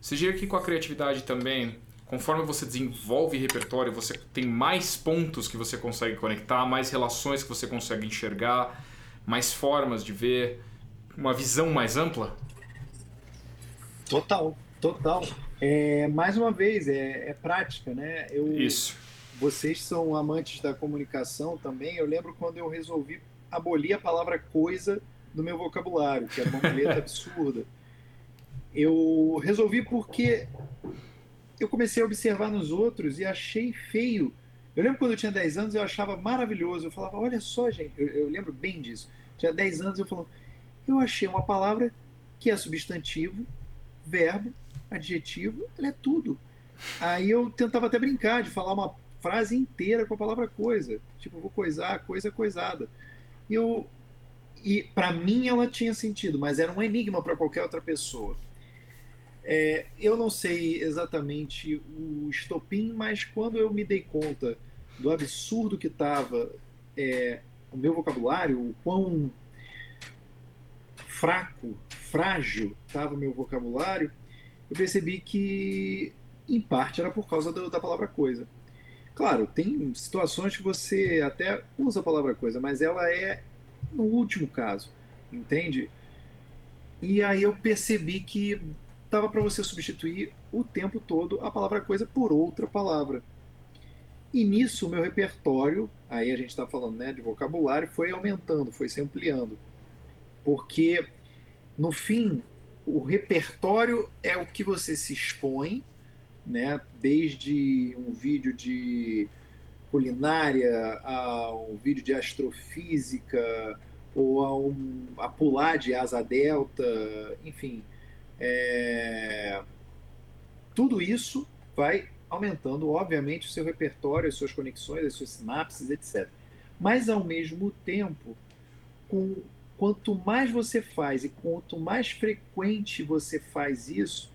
Você diria que com a criatividade também, conforme você desenvolve repertório, você tem mais pontos que você consegue conectar, mais relações que você consegue enxergar mais formas de ver, uma visão mais ampla? Total, total. É, mais uma vez, é, é prática, né? Eu, Isso. Vocês são amantes da comunicação também. Eu lembro quando eu resolvi abolir a palavra coisa do meu vocabulário, que era uma muleta absurda. Eu resolvi porque eu comecei a observar nos outros e achei feio eu lembro quando eu tinha 10 anos, eu achava maravilhoso. Eu falava, olha só, gente, eu, eu lembro bem disso. Tinha 10 anos, eu falava, eu achei uma palavra que é substantivo, verbo, adjetivo, ela é tudo. Aí eu tentava até brincar de falar uma frase inteira com a palavra coisa. Tipo, vou coisar, coisa coisada. E eu e para mim ela tinha sentido, mas era um enigma para qualquer outra pessoa. É, eu não sei exatamente o estopim, mas quando eu me dei conta do absurdo que estava é, o meu vocabulário, o quão fraco, frágil estava o meu vocabulário, eu percebi que, em parte, era por causa do, da palavra coisa. Claro, tem situações que você até usa a palavra coisa, mas ela é no último caso, entende? E aí eu percebi que dava para você substituir o tempo todo a palavra coisa por outra palavra. E nisso o meu repertório, aí a gente está falando né, de vocabulário, foi aumentando, foi se ampliando. Porque, no fim, o repertório é o que você se expõe, né, desde um vídeo de culinária a um vídeo de astrofísica ou a, um, a pular de asa delta, enfim. É... Tudo isso vai aumentando, obviamente, o seu repertório, as suas conexões, as suas sinapses, etc. Mas, ao mesmo tempo, com, quanto mais você faz e quanto mais frequente você faz isso,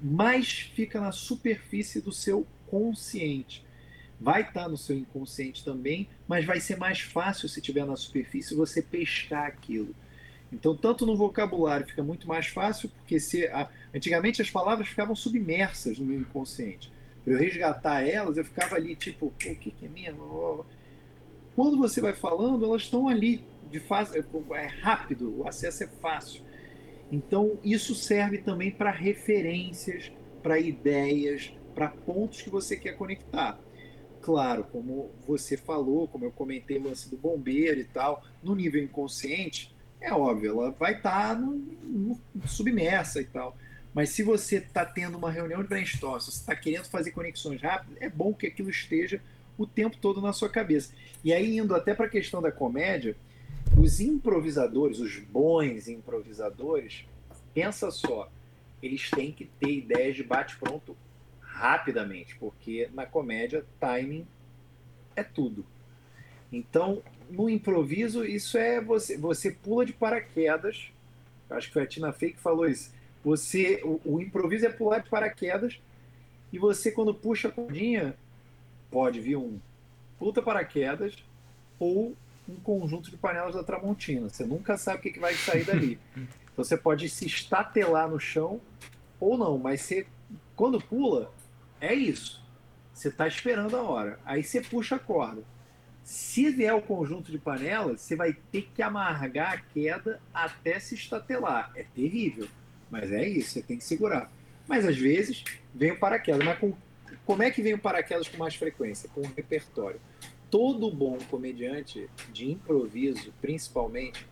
mais fica na superfície do seu consciente. Vai estar no seu inconsciente também, mas vai ser mais fácil se estiver na superfície você pescar aquilo. Então, tanto no vocabulário fica muito mais fácil, porque se, a, antigamente as palavras ficavam submersas no meu inconsciente para eu resgatar elas, eu ficava ali tipo, o que, é mesmo? Quando você vai falando, elas estão ali, de fácil, é, é rápido, o acesso é fácil. Então, isso serve também para referências, para ideias, para pontos que você quer conectar. Claro, como você falou, como eu comentei o lance do bombeiro e tal, no nível inconsciente, é óbvio, ela vai estar tá submersa e tal. Mas se você está tendo uma reunião de brainstorm, se você está querendo fazer conexões rápidas, é bom que aquilo esteja o tempo todo na sua cabeça. E aí, indo até para a questão da comédia, os improvisadores, os bons improvisadores, pensa só, eles têm que ter ideias de bate-pronto rapidamente, porque na comédia, timing é tudo. Então, no improviso, isso é você, você pula de paraquedas. Acho que foi a Tina Fey que falou isso você, o, o, improviso é pular de paraquedas e você quando puxa a cordinha pode vir um puta paraquedas ou um conjunto de panelas da Tramontina. Você nunca sabe o que, que vai sair dali. você pode se estatelar no chão ou não, mas você quando pula é isso. Você está esperando a hora. Aí você puxa a corda. Se vier o conjunto de panelas, você vai ter que amargar a queda até se estatelar. É terrível. Mas é isso, você tem que segurar. Mas às vezes vem o paraquedas. Mas com, como é que vem o paraquedas com mais frequência? Com o repertório. Todo bom comediante de improviso, principalmente,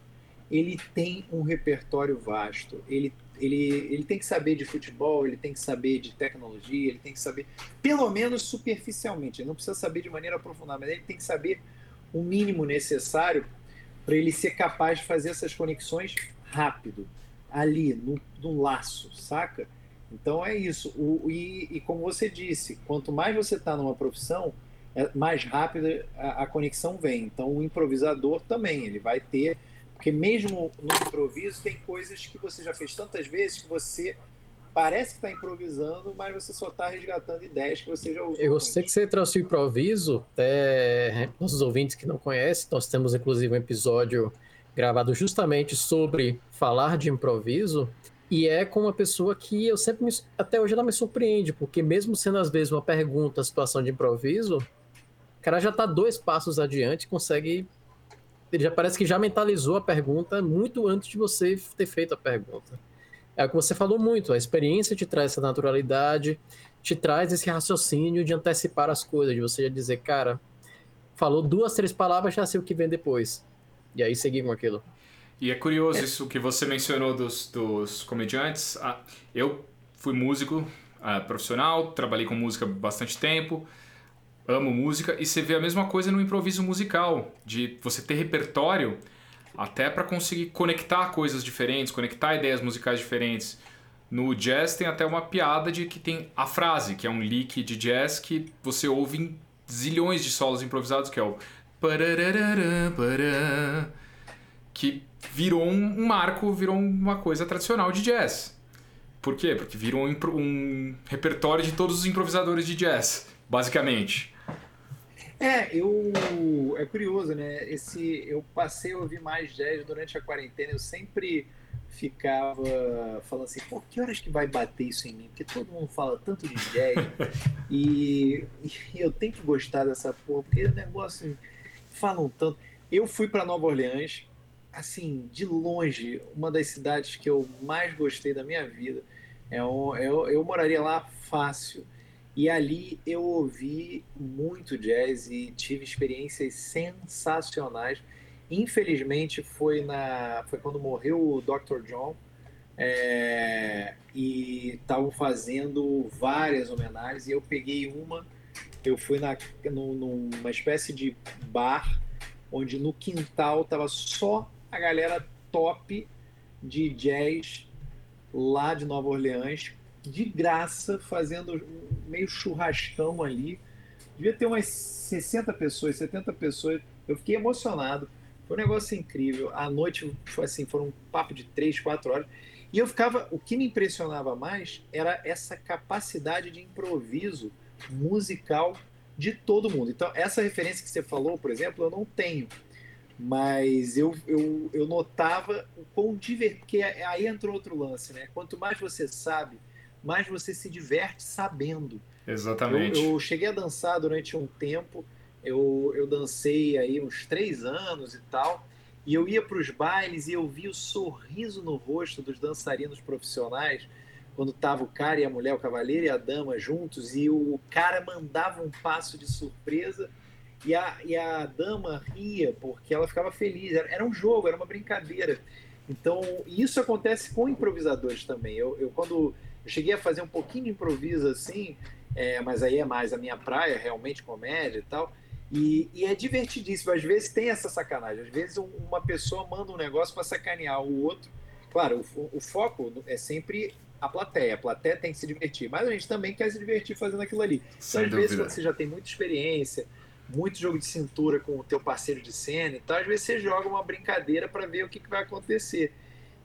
ele tem um repertório vasto. Ele, ele, ele tem que saber de futebol, ele tem que saber de tecnologia, ele tem que saber, pelo menos superficialmente. Ele não precisa saber de maneira aprofundada, mas ele tem que saber o mínimo necessário para ele ser capaz de fazer essas conexões rápido ali, no, no laço, saca? Então é isso. O, e, e, como você disse, quanto mais você está numa profissão, é, mais rápida a, a, conexão vem. Então o improvisador também, ele vai ter. Porque mesmo no improviso tem coisas que você já fez tantas vezes que você parece que está improvisando, mas você só está resgatando ideias que você já usou. Eu sei que você trouxe o improviso, até nossos ouvintes que não conhecem, nós temos inclusive um episódio gravado justamente sobre falar de improviso. E é com uma pessoa que eu sempre, me, até hoje ela me surpreende, porque mesmo sendo às vezes uma pergunta, situação de improviso, o cara já está dois passos adiante, consegue. Ele já parece que já mentalizou a pergunta muito antes de você ter feito a pergunta. É o que você falou muito, a experiência te traz essa naturalidade, te traz esse raciocínio de antecipar as coisas, de você já dizer, cara, falou duas, três palavras, já sei o que vem depois. E aí seguir com aquilo. E é curioso é. isso que você mencionou dos, dos comediantes. Ah, eu fui músico ah, profissional, trabalhei com música bastante tempo, amo música, e você vê a mesma coisa no improviso musical, de você ter repertório até para conseguir conectar coisas diferentes, conectar ideias musicais diferentes. No jazz tem até uma piada de que tem a frase, que é um leak de jazz que você ouve em zilhões de solos improvisados, que é o que virou um marco, virou uma coisa tradicional de jazz. Por quê? Porque virou um, um repertório de todos os improvisadores de jazz, basicamente. É, eu é curioso, né? Esse eu passei a ouvir mais jazz durante a quarentena. Eu sempre ficava falando assim, pô, que horas que vai bater isso em mim? Porque todo mundo fala tanto de jazz e, e, eu tenho que gostar dessa porra, porque o negócio falam tanto. Eu fui para Nova Orleans, assim, de longe, uma das cidades que eu mais gostei da minha vida. É um, eu, eu moraria lá fácil. E ali eu ouvi muito jazz e tive experiências sensacionais. Infelizmente foi na foi quando morreu o Dr. John é, e estavam fazendo várias homenagens e eu peguei uma. Eu fui na, no, numa espécie de bar onde no quintal tava só a galera top de jazz lá de Nova Orleans, de graça, fazendo meio churrascão ali. Devia ter umas 60 pessoas, 70 pessoas. Eu fiquei emocionado. Foi um negócio incrível. A noite foi assim, foram um papo de 3, 4 horas. E eu ficava, o que me impressionava mais era essa capacidade de improviso musical de todo mundo. Então, essa referência que você falou, por exemplo, eu não tenho mas eu, eu, eu notava o quão divertido. Porque aí entrou outro lance, né? Quanto mais você sabe, mais você se diverte sabendo. Exatamente. Eu, eu cheguei a dançar durante um tempo, eu, eu dancei aí uns três anos e tal, e eu ia para os bailes e eu via o sorriso no rosto dos dançarinos profissionais quando tava o cara e a mulher, o cavaleiro e a dama juntos, e o cara mandava um passo de surpresa e a, e a dama ria porque ela ficava feliz. Era, era um jogo, era uma brincadeira. Então, isso acontece com improvisadores também. Eu, eu quando eu cheguei a fazer um pouquinho de improviso assim, é, mas aí é mais a minha praia, realmente comédia e tal. E, e, é divertidíssimo. Às vezes tem essa sacanagem. Às vezes um, uma pessoa manda um negócio para sacanear o outro. Claro, o, o, foco é sempre a plateia. A plateia tem que se divertir, mas a gente também quer se divertir fazendo aquilo ali. Então, às dúvida. vezes, quando você já tem muita experiência, muito jogo de cintura com o teu parceiro de cena e tal, às vezes você joga uma brincadeira para ver o que, que, vai acontecer.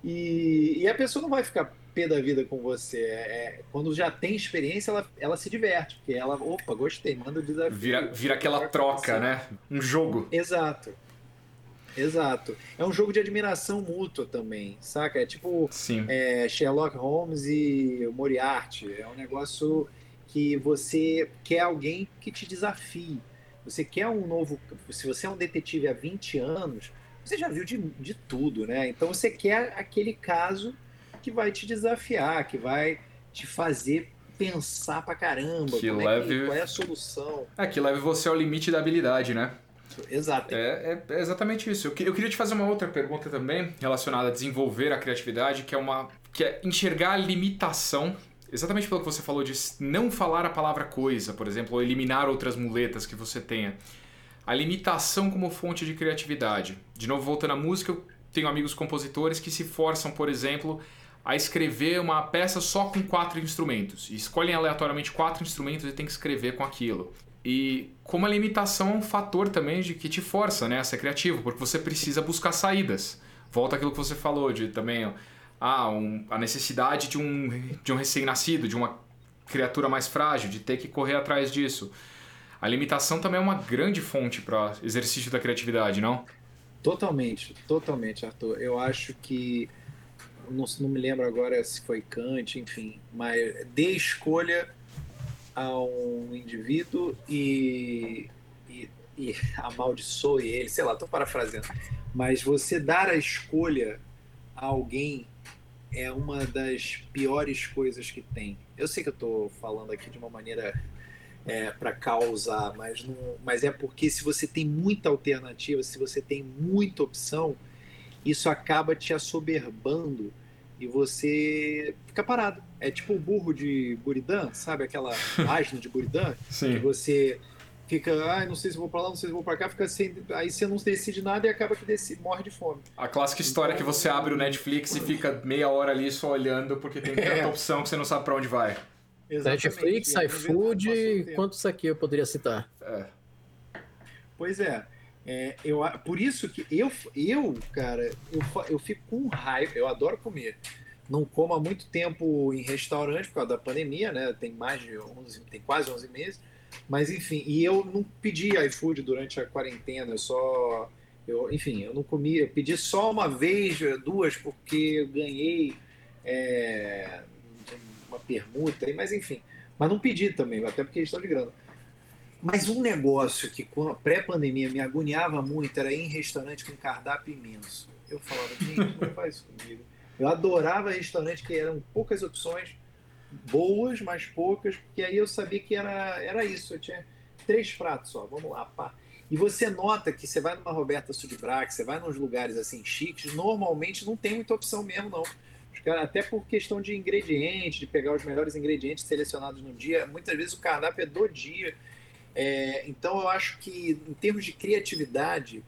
E, e, a pessoa não vai ficar pé da vida com você. É, é, quando já tem experiência, ela, ela se diverte, porque ela, opa, gostei, manda o desafio. Vira, vira aquela troca, né? Um jogo. Exato. Exato. É um jogo de admiração mútua também, saca? É tipo é, Sherlock Holmes e Moriarty. É um negócio que você quer alguém que te desafie. Você quer um novo. Se você é um detetive há 20 anos, você já viu de, de tudo, né? Então você quer aquele caso que vai te desafiar, que vai te fazer pensar pra caramba. Que leve... é que, qual é a solução? É, que leve você ao limite da habilidade, né? Exato. É, é, é, exatamente isso. Eu, eu queria te fazer uma outra pergunta também relacionada a desenvolver a criatividade, que é uma que é enxergar a limitação exatamente pelo que você falou de não falar a palavra coisa, por exemplo, ou eliminar outras muletas que você tenha. A limitação como fonte de criatividade. De novo, voltando à música, eu tenho amigos compositores que se forçam, por exemplo, a escrever uma peça só com quatro instrumentos. Escolhem aleatoriamente quatro instrumentos e tem que escrever com aquilo. E como a limitação é um fator também de que te força né, a ser criativo, porque você precisa buscar saídas. Volta aquilo que você falou de também ah, um, a necessidade de um, de um recém-nascido, de uma criatura mais frágil, de ter que correr atrás disso. A limitação também é uma grande fonte para exercício da criatividade, não? Totalmente, totalmente, Arthur. Eu acho que não, não me lembro agora se foi Kant, enfim, mas dê escolha a um indivíduo e, e, e amaldiçoe ele, sei lá, estou parafraseando, mas você dar a escolha a alguém é uma das piores coisas que tem. Eu sei que eu estou falando aqui de uma maneira é, para causar, mas, não, mas é porque se você tem muita alternativa, se você tem muita opção, isso acaba te assoberbando e você fica parado. É tipo o burro de Buridan, sabe aquela página de Buridan? Sim. Que você fica, ah, não sei se vou para lá, não sei se vou para cá, fica sem, aí você não decide nada e acaba que decide, morre de fome. A clássica história então, que você abre o Netflix e fica meia hora ali só olhando porque tem tanta é. opção que você não sabe para onde vai. Exatamente. Netflix, iFood, quantos aqui eu poderia citar? É. Pois é. É. eu, por isso que eu, eu cara, eu, eu fico com raiva, eu adoro comer. Não como há muito tempo em restaurante por causa da pandemia, né? Tem mais de 11, tem quase 11 meses. Mas enfim, e eu não pedi iFood durante a quarentena, eu só Eu, enfim, eu não comi, eu pedi só uma vez, duas, porque eu ganhei é, uma permuta, mas enfim. Mas não pedi também, até porque eles estão de grana. Mas um negócio que pré-pandemia me agoniava muito era ir em restaurante com cardápio imenso. Eu falava, gente, não faz isso comigo. Eu adorava restaurante que eram poucas opções, boas, mas poucas, porque aí eu sabia que era, era isso. Eu tinha três pratos só, vamos lá, pá. E você nota que você vai numa Roberta Sudbrack, você vai nos lugares assim chiques, normalmente não tem muita opção mesmo, não. Até por questão de ingredientes, de pegar os melhores ingredientes selecionados no dia, muitas vezes o cardápio é do dia. É, então eu acho que em termos de criatividade,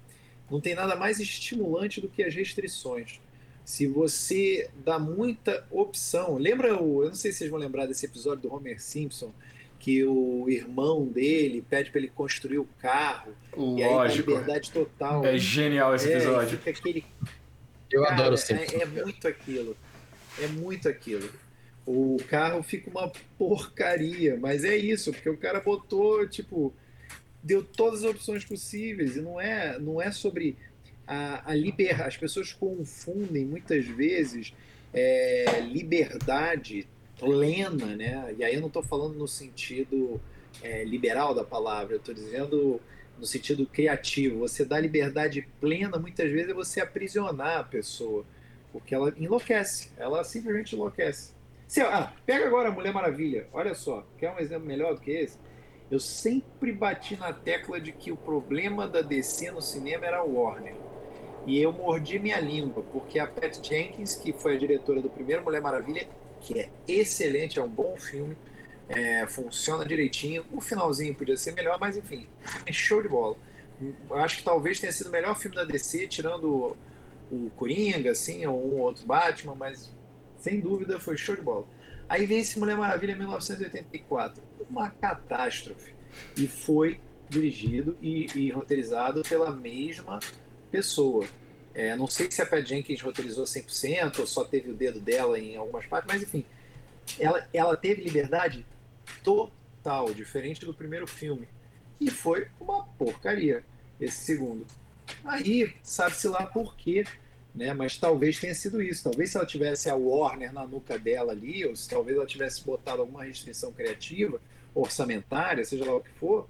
não tem nada mais estimulante do que as restrições. Se você dá muita opção, lembra o, eu não sei se vocês vão lembrar desse episódio do Homer Simpson, que o irmão dele pede para ele construir o carro Lógico. e aí liberdade total. É genial esse É, episódio. aquele Eu Cara, adoro é, sempre. é muito aquilo. É muito aquilo. O carro fica uma porcaria, mas é isso, porque o cara botou, tipo, deu todas as opções possíveis e não é, não é sobre a, a liberdade. As pessoas confundem muitas vezes é, liberdade plena, né? E aí eu não estou falando no sentido é, liberal da palavra, eu estou dizendo no sentido criativo. Você dá liberdade plena, muitas vezes, é você aprisionar a pessoa, porque ela enlouquece, ela simplesmente enlouquece. Se, ah, pega agora a Mulher Maravilha, olha só, quer um exemplo melhor do que esse? Eu sempre bati na tecla de que o problema da DC no cinema era a Warner. E eu mordi minha língua, porque a Pat Jenkins, que foi a diretora do primeiro Mulher Maravilha, que é excelente, é um bom filme, é, funciona direitinho. O finalzinho podia ser melhor, mas enfim, é show de bola. Acho que talvez tenha sido o melhor filme da DC, tirando o Coringa, assim, ou um outro Batman, mas sem dúvida foi show de bola. Aí vem esse Mulher Maravilha 1984, uma catástrofe. E foi dirigido e, e roteirizado pela mesma pessoa. É, não sei se a Pat Jenkins roteirizou 100% ou só teve o dedo dela em algumas partes, mas enfim, ela, ela teve liberdade total, diferente do primeiro filme. E foi uma porcaria esse segundo. Aí, sabe-se lá por quê, né? Mas talvez tenha sido isso. Talvez se ela tivesse a Warner na nuca dela ali, ou se talvez ela tivesse botado alguma restrição criativa, orçamentária, seja lá o que for.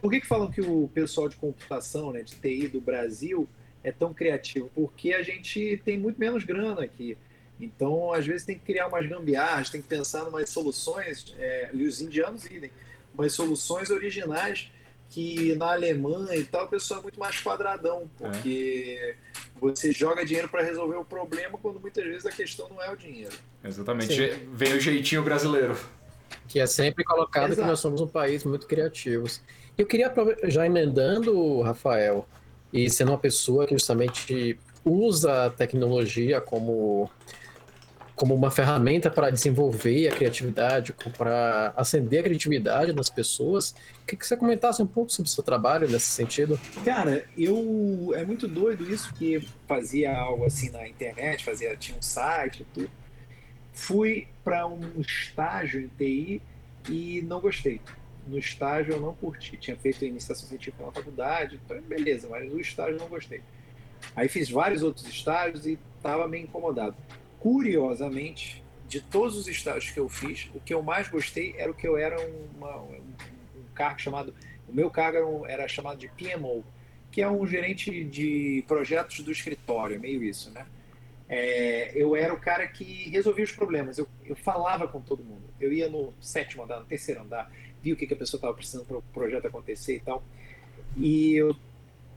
Por que, que falam que o pessoal de computação, né, de TI do Brasil, é tão criativo? Porque a gente tem muito menos grana aqui. Então, às vezes, tem que criar umas gambiarras, tem que pensar em umas soluções, é, e os indianos idem, umas soluções originais que na Alemanha e tal, o pessoal é muito mais quadradão, porque você joga dinheiro para resolver o problema quando muitas vezes a questão não é o dinheiro. Exatamente. Sim. Vem o jeitinho brasileiro. Que é sempre colocado que Exato. nós somos um país muito criativos. Eu queria, já emendando, Rafael, e sendo uma pessoa que justamente usa a tecnologia como, como uma ferramenta para desenvolver a criatividade, para acender a criatividade das pessoas, queria que você comentasse um pouco sobre o seu trabalho nesse sentido. Cara, eu é muito doido isso que fazia algo assim na internet, fazia tinha um site tudo. Fui para um estágio em TI e não gostei. No estágio eu não curti. Tinha feito iniciação científica na faculdade, então, beleza, mas no estágio eu não gostei. Aí fiz vários outros estágios e estava meio incomodado. Curiosamente, de todos os estágios que eu fiz, o que eu mais gostei era o que eu era uma- um, um cargo chamado o meu cargo era, um- era chamado de PMO, que é um gerente de projetos do escritório, é meio isso, né? É, eu era o cara que resolvia os problemas, eu, eu falava com todo mundo. Eu ia no sétimo andar, no terceiro andar, via o que, que a pessoa estava precisando para o projeto acontecer e tal. E eu,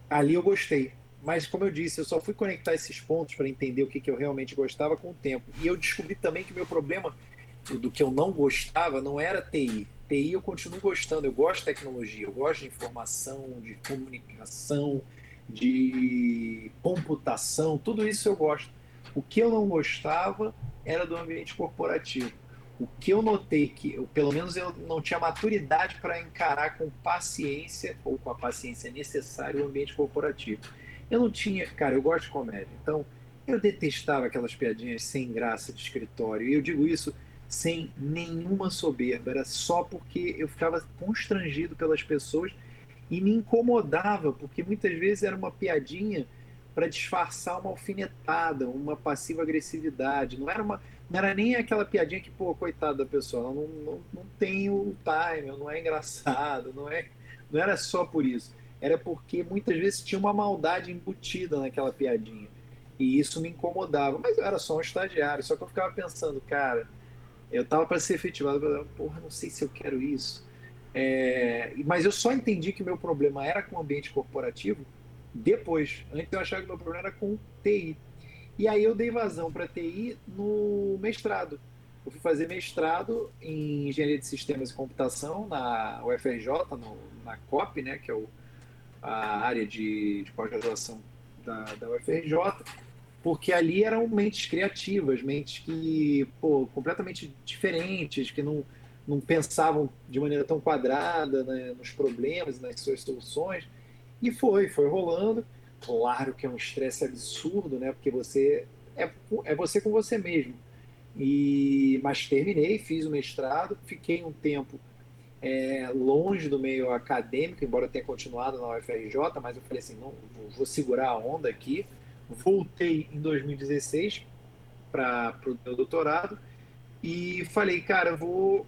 ali eu gostei. Mas, como eu disse, eu só fui conectar esses pontos para entender o que, que eu realmente gostava com o tempo. E eu descobri também que o meu problema do que eu não gostava não era TI. TI eu continuo gostando, eu gosto de tecnologia, eu gosto de informação, de comunicação, de computação, tudo isso eu gosto. O que eu não gostava era do ambiente corporativo. O que eu notei que, eu, pelo menos eu não tinha maturidade para encarar com paciência, ou com a paciência necessária, o ambiente corporativo. Eu não tinha, cara, eu gosto de comédia, então eu detestava aquelas piadinhas sem graça de escritório. E eu digo isso sem nenhuma soberba, era só porque eu ficava constrangido pelas pessoas E me incomodava, porque muitas vezes era uma piadinha para disfarçar uma alfinetada, uma passiva agressividade. Não era uma, não era nem aquela piadinha que, pô, coitada da pessoa, não, não, não tem o time, não é engraçado, não é, não era só por isso. Era porque muitas vezes tinha uma maldade embutida naquela piadinha. E isso me incomodava. Mas eu era só um estagiário, só que eu ficava pensando, cara, eu tava para ser efetivado, porra, não sei se eu quero isso. É, mas eu só entendi que meu problema era com o ambiente corporativo depois. Antes eu achava que meu problema era com TI. E aí eu dei vazão para TI no mestrado. Eu fui fazer mestrado em Engenharia de Sistemas e Computação na UFRJ, no, na COP, né, que é o, a área de, de pós-graduação da, da UFRJ, porque ali eram mentes criativas, mentes que, pô, completamente diferentes, que não, não pensavam de maneira tão quadrada né, nos problemas, nas suas soluções. E foi, foi rolando. Claro que é um estresse absurdo, né? Porque você é, é você com você mesmo. E, mas terminei, fiz o mestrado, fiquei um tempo é, longe do meio acadêmico, embora eu tenha continuado na UFRJ, mas eu falei assim, não, vou segurar a onda aqui. Voltei em 2016 para o meu doutorado e falei, cara, vou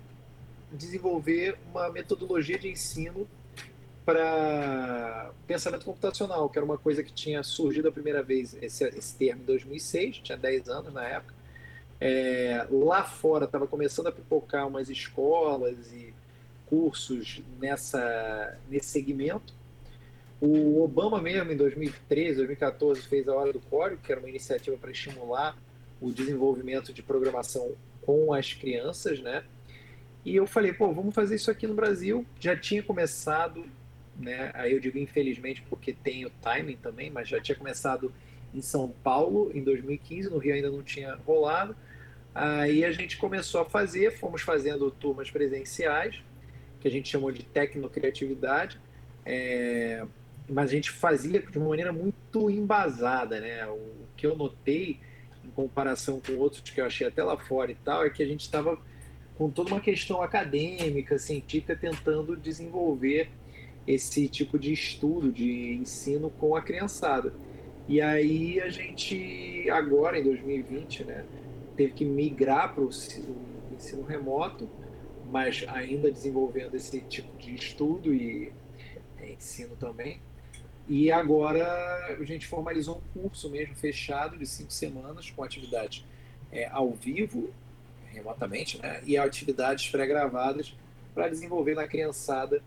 desenvolver uma metodologia de ensino para pensamento computacional, que era uma coisa que tinha surgido a primeira vez, esse, esse termo, em 2006, tinha 10 anos na época. É, lá fora estava começando a pipocar umas escolas e cursos nessa, nesse segmento. O Obama mesmo, em 2013, 2014, fez a Hora do Código, que era uma iniciativa para estimular o desenvolvimento de programação com as crianças, né? E eu falei, pô, vamos fazer isso aqui no Brasil. Já tinha começado né? Aí eu digo infelizmente porque tem o timing também, mas já tinha começado em São Paulo em 2015, no Rio ainda não tinha rolado. Aí a gente começou a fazer, fomos fazendo turmas presenciais, que a gente chamou de tecnocriatividade, é, mas a gente fazia de uma maneira muito embasada, né? O que eu notei em comparação com outros que eu achei até lá fora e tal, é que a gente estava com toda uma questão acadêmica, científica, tentando desenvolver esse tipo de estudo, de ensino com a criançada. E aí a gente, agora em 2020, né, teve que migrar para o ensino remoto, mas ainda desenvolvendo esse tipo de estudo e é, ensino também. E agora a gente formalizou um curso mesmo fechado de cinco semanas com atividades é, ao vivo, remotamente, né, e atividades pré-gravadas para desenvolver na criançada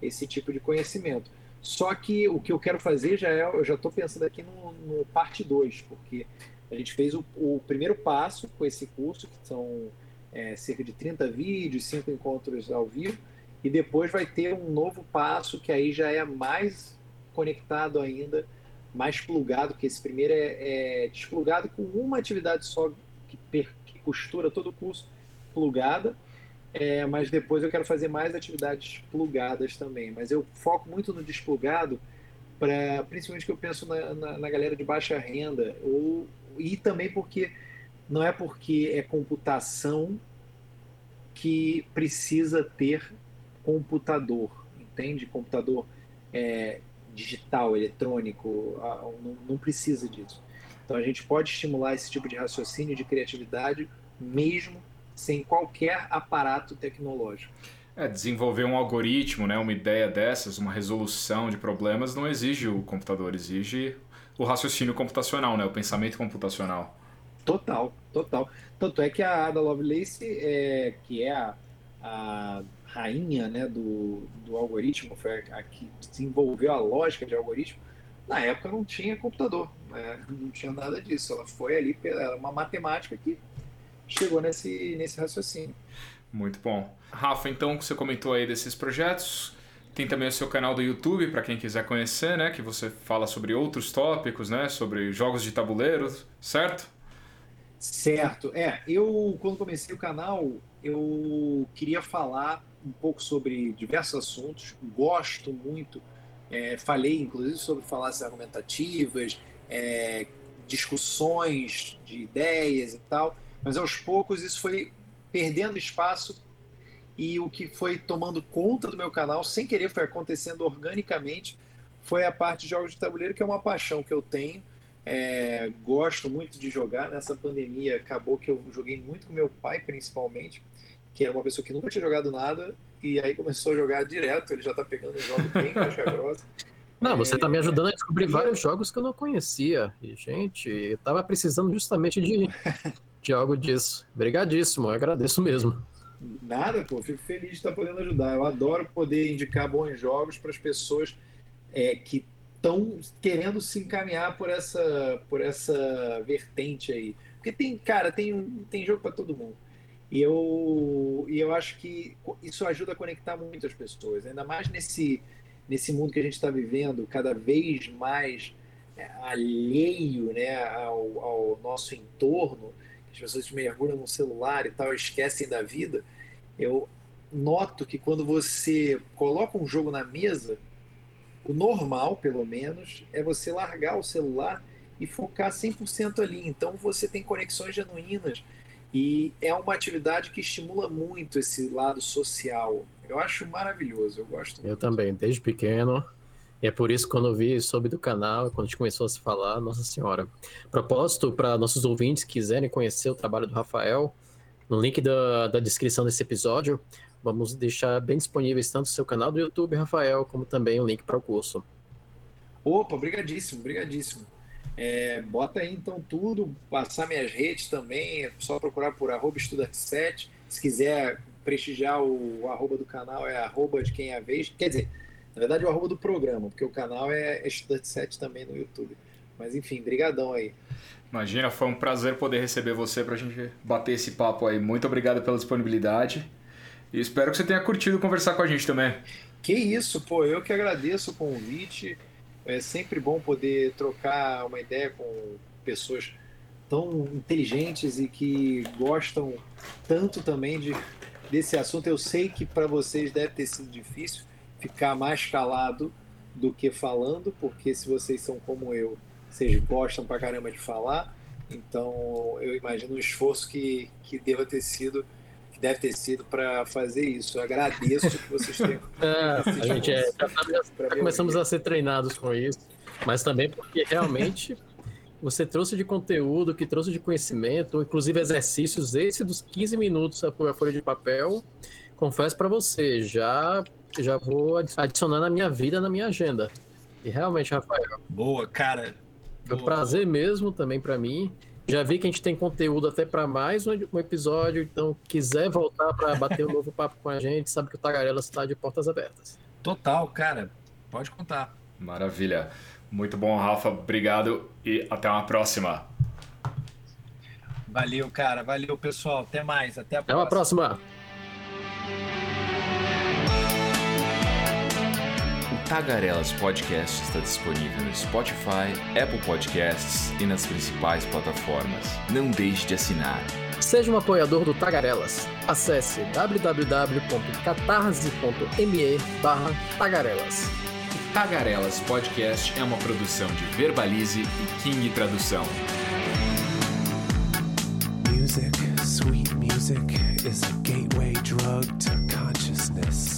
esse tipo de conhecimento. Só que o que eu quero fazer já é, eu já estou pensando aqui no, no parte 2, porque a gente fez o, o, primeiro passo com esse curso, que são é, cerca de 30 vídeos, 5 encontros ao vivo, e depois vai ter um novo passo que aí já é mais conectado ainda, mais plugado, que esse primeiro é, é desplugado com uma atividade só que, que costura todo o curso plugada, é, mas depois eu quero fazer mais atividades plugadas também. Mas eu foco muito no desplugado, pra, principalmente que eu penso na, na, na galera de baixa renda, ou, e também porque não é porque é computação que precisa ter computador, entende? Computador é, digital, eletrônico, não, não precisa disso. Então a gente pode estimular esse tipo de raciocínio, de criatividade, mesmo sem qualquer aparato tecnológico. É, desenvolver um algoritmo, né, uma ideia dessas, uma resolução de problemas, não exige o computador, exige o raciocínio computacional, né, o pensamento computacional. Total, total. Tanto é que a Ada Lovelace, é, que é a, a rainha né, do, do algoritmo, foi a, a, que desenvolveu a lógica de algoritmo, na época não tinha computador, né, não tinha nada disso. Ela foi ali, era uma matemática que chegou nesse, nesse raciocínio. Muito bom. Rafa, então você comentou aí desses projetos. Tem também o seu canal do YouTube para quem quiser conhecer, né? Que você fala sobre outros tópicos, né? Sobre jogos de tabuleiro, certo? Certo. É, eu quando comecei o canal, eu queria falar um pouco sobre diversos assuntos. Gosto muito. É, falei, inclusive, sobre falácias argumentativas, é, discussões de ideias e tal mas aos poucos isso foi perdendo espaço e o que foi tomando conta do meu canal, sem querer, foi acontecendo organicamente, foi a parte de jogos de tabuleiro, que é uma paixão que eu tenho. É, gosto muito de jogar. Nessa pandemia, acabou que eu joguei muito com meu pai, principalmente, que era uma pessoa que nunca tinha jogado nada, e aí começou a jogar direto. Ele já está pegando jogos bem caixa grossa. Não, você está me ajudando a descobrir vários jogos que eu não conhecia. E, gente, eu tava precisando justamente de, de algo disso. Obrigadíssimo, eu agradeço mesmo. Nada, pô, fico feliz de estar podendo ajudar. Eu adoro poder indicar bons jogos para as pessoas é, que estão querendo se encaminhar por essa, por essa vertente aí. Porque tem, cara, tem, tem jogo para todo mundo. E eu, e eu acho que isso ajuda a conectar muitas pessoas, ainda mais nesse, nesse mundo que a gente está vivendo, cada vez mais é, alheio né, ao, ao nosso entorno, as pessoas mergulham no celular e tal, esquecem da vida. Eu noto que quando você coloca um jogo na mesa, o normal, pelo menos, é você largar o celular e focar 100% ali. Então você tem conexões genuínas e é uma atividade que estimula muito esse lado social. Eu acho maravilhoso, eu gosto. Muito. Eu também, desde pequeno. E é por isso que quando eu vi sobre do canal, quando a gente começou a se falar, Nossa Senhora. Propósito para nossos ouvintes que quiserem conhecer o trabalho do Rafael, no link da, da descrição desse episódio, Vamos deixar bem disponíveis tanto o seu canal do YouTube, Rafael, como também o link para o curso. Opa, brigadíssimo, brigadíssimo. É, bota aí então tudo, passar minhas redes também, é só procurar por arroba estudante7. Se quiser prestigiar o arroba do canal, é arroba de quem é a vez. Quer dizer, na verdade é o arroba do programa, porque o canal é estudante7 também no YouTube. Mas enfim, brigadão aí. Imagina, foi um prazer poder receber você para a gente bater esse papo aí. Muito obrigado pela disponibilidade. E espero que você tenha curtido conversar com a gente também. Que isso, pô, eu que agradeço o convite. É sempre bom poder trocar uma ideia com pessoas tão inteligentes e que gostam tanto também de, desse assunto. Eu sei que para vocês deve ter sido difícil ficar mais calado do que falando, porque se vocês são como eu, vocês gostam pra caramba de falar. Então eu imagino o esforço que, que deva ter sido deve ter sido para fazer isso. Eu agradeço que vocês tenham. É, a gente é, já, já, começamos a ser treinados com isso, mas também porque realmente você trouxe de conteúdo, que trouxe de conhecimento, inclusive exercícios, esse dos 15 minutos a folha de papel. Confesso para você, já já vou adicionar na minha vida, na minha agenda. E realmente, Rafael. Boa, cara. Foi um prazer mesmo também para mim. Já vi que a gente tem conteúdo até para mais um episódio, então quiser voltar para bater um novo papo com a gente, sabe que o Tagarela está de portas abertas. Total, cara. Pode contar. Maravilha. Muito bom, Rafa. Obrigado e até uma próxima. Valeu, cara. Valeu, pessoal. Até mais. Até a próxima. Até uma próxima. Tagarelas Podcast está disponível no Spotify, Apple Podcasts e nas principais plataformas. Não deixe de assinar. Seja um apoiador do Tagarelas. Acesse www.catarse.me Tagarelas. Tagarelas Podcast é uma produção de Verbalize e King Tradução. Music, sweet music, is a gateway drug to consciousness.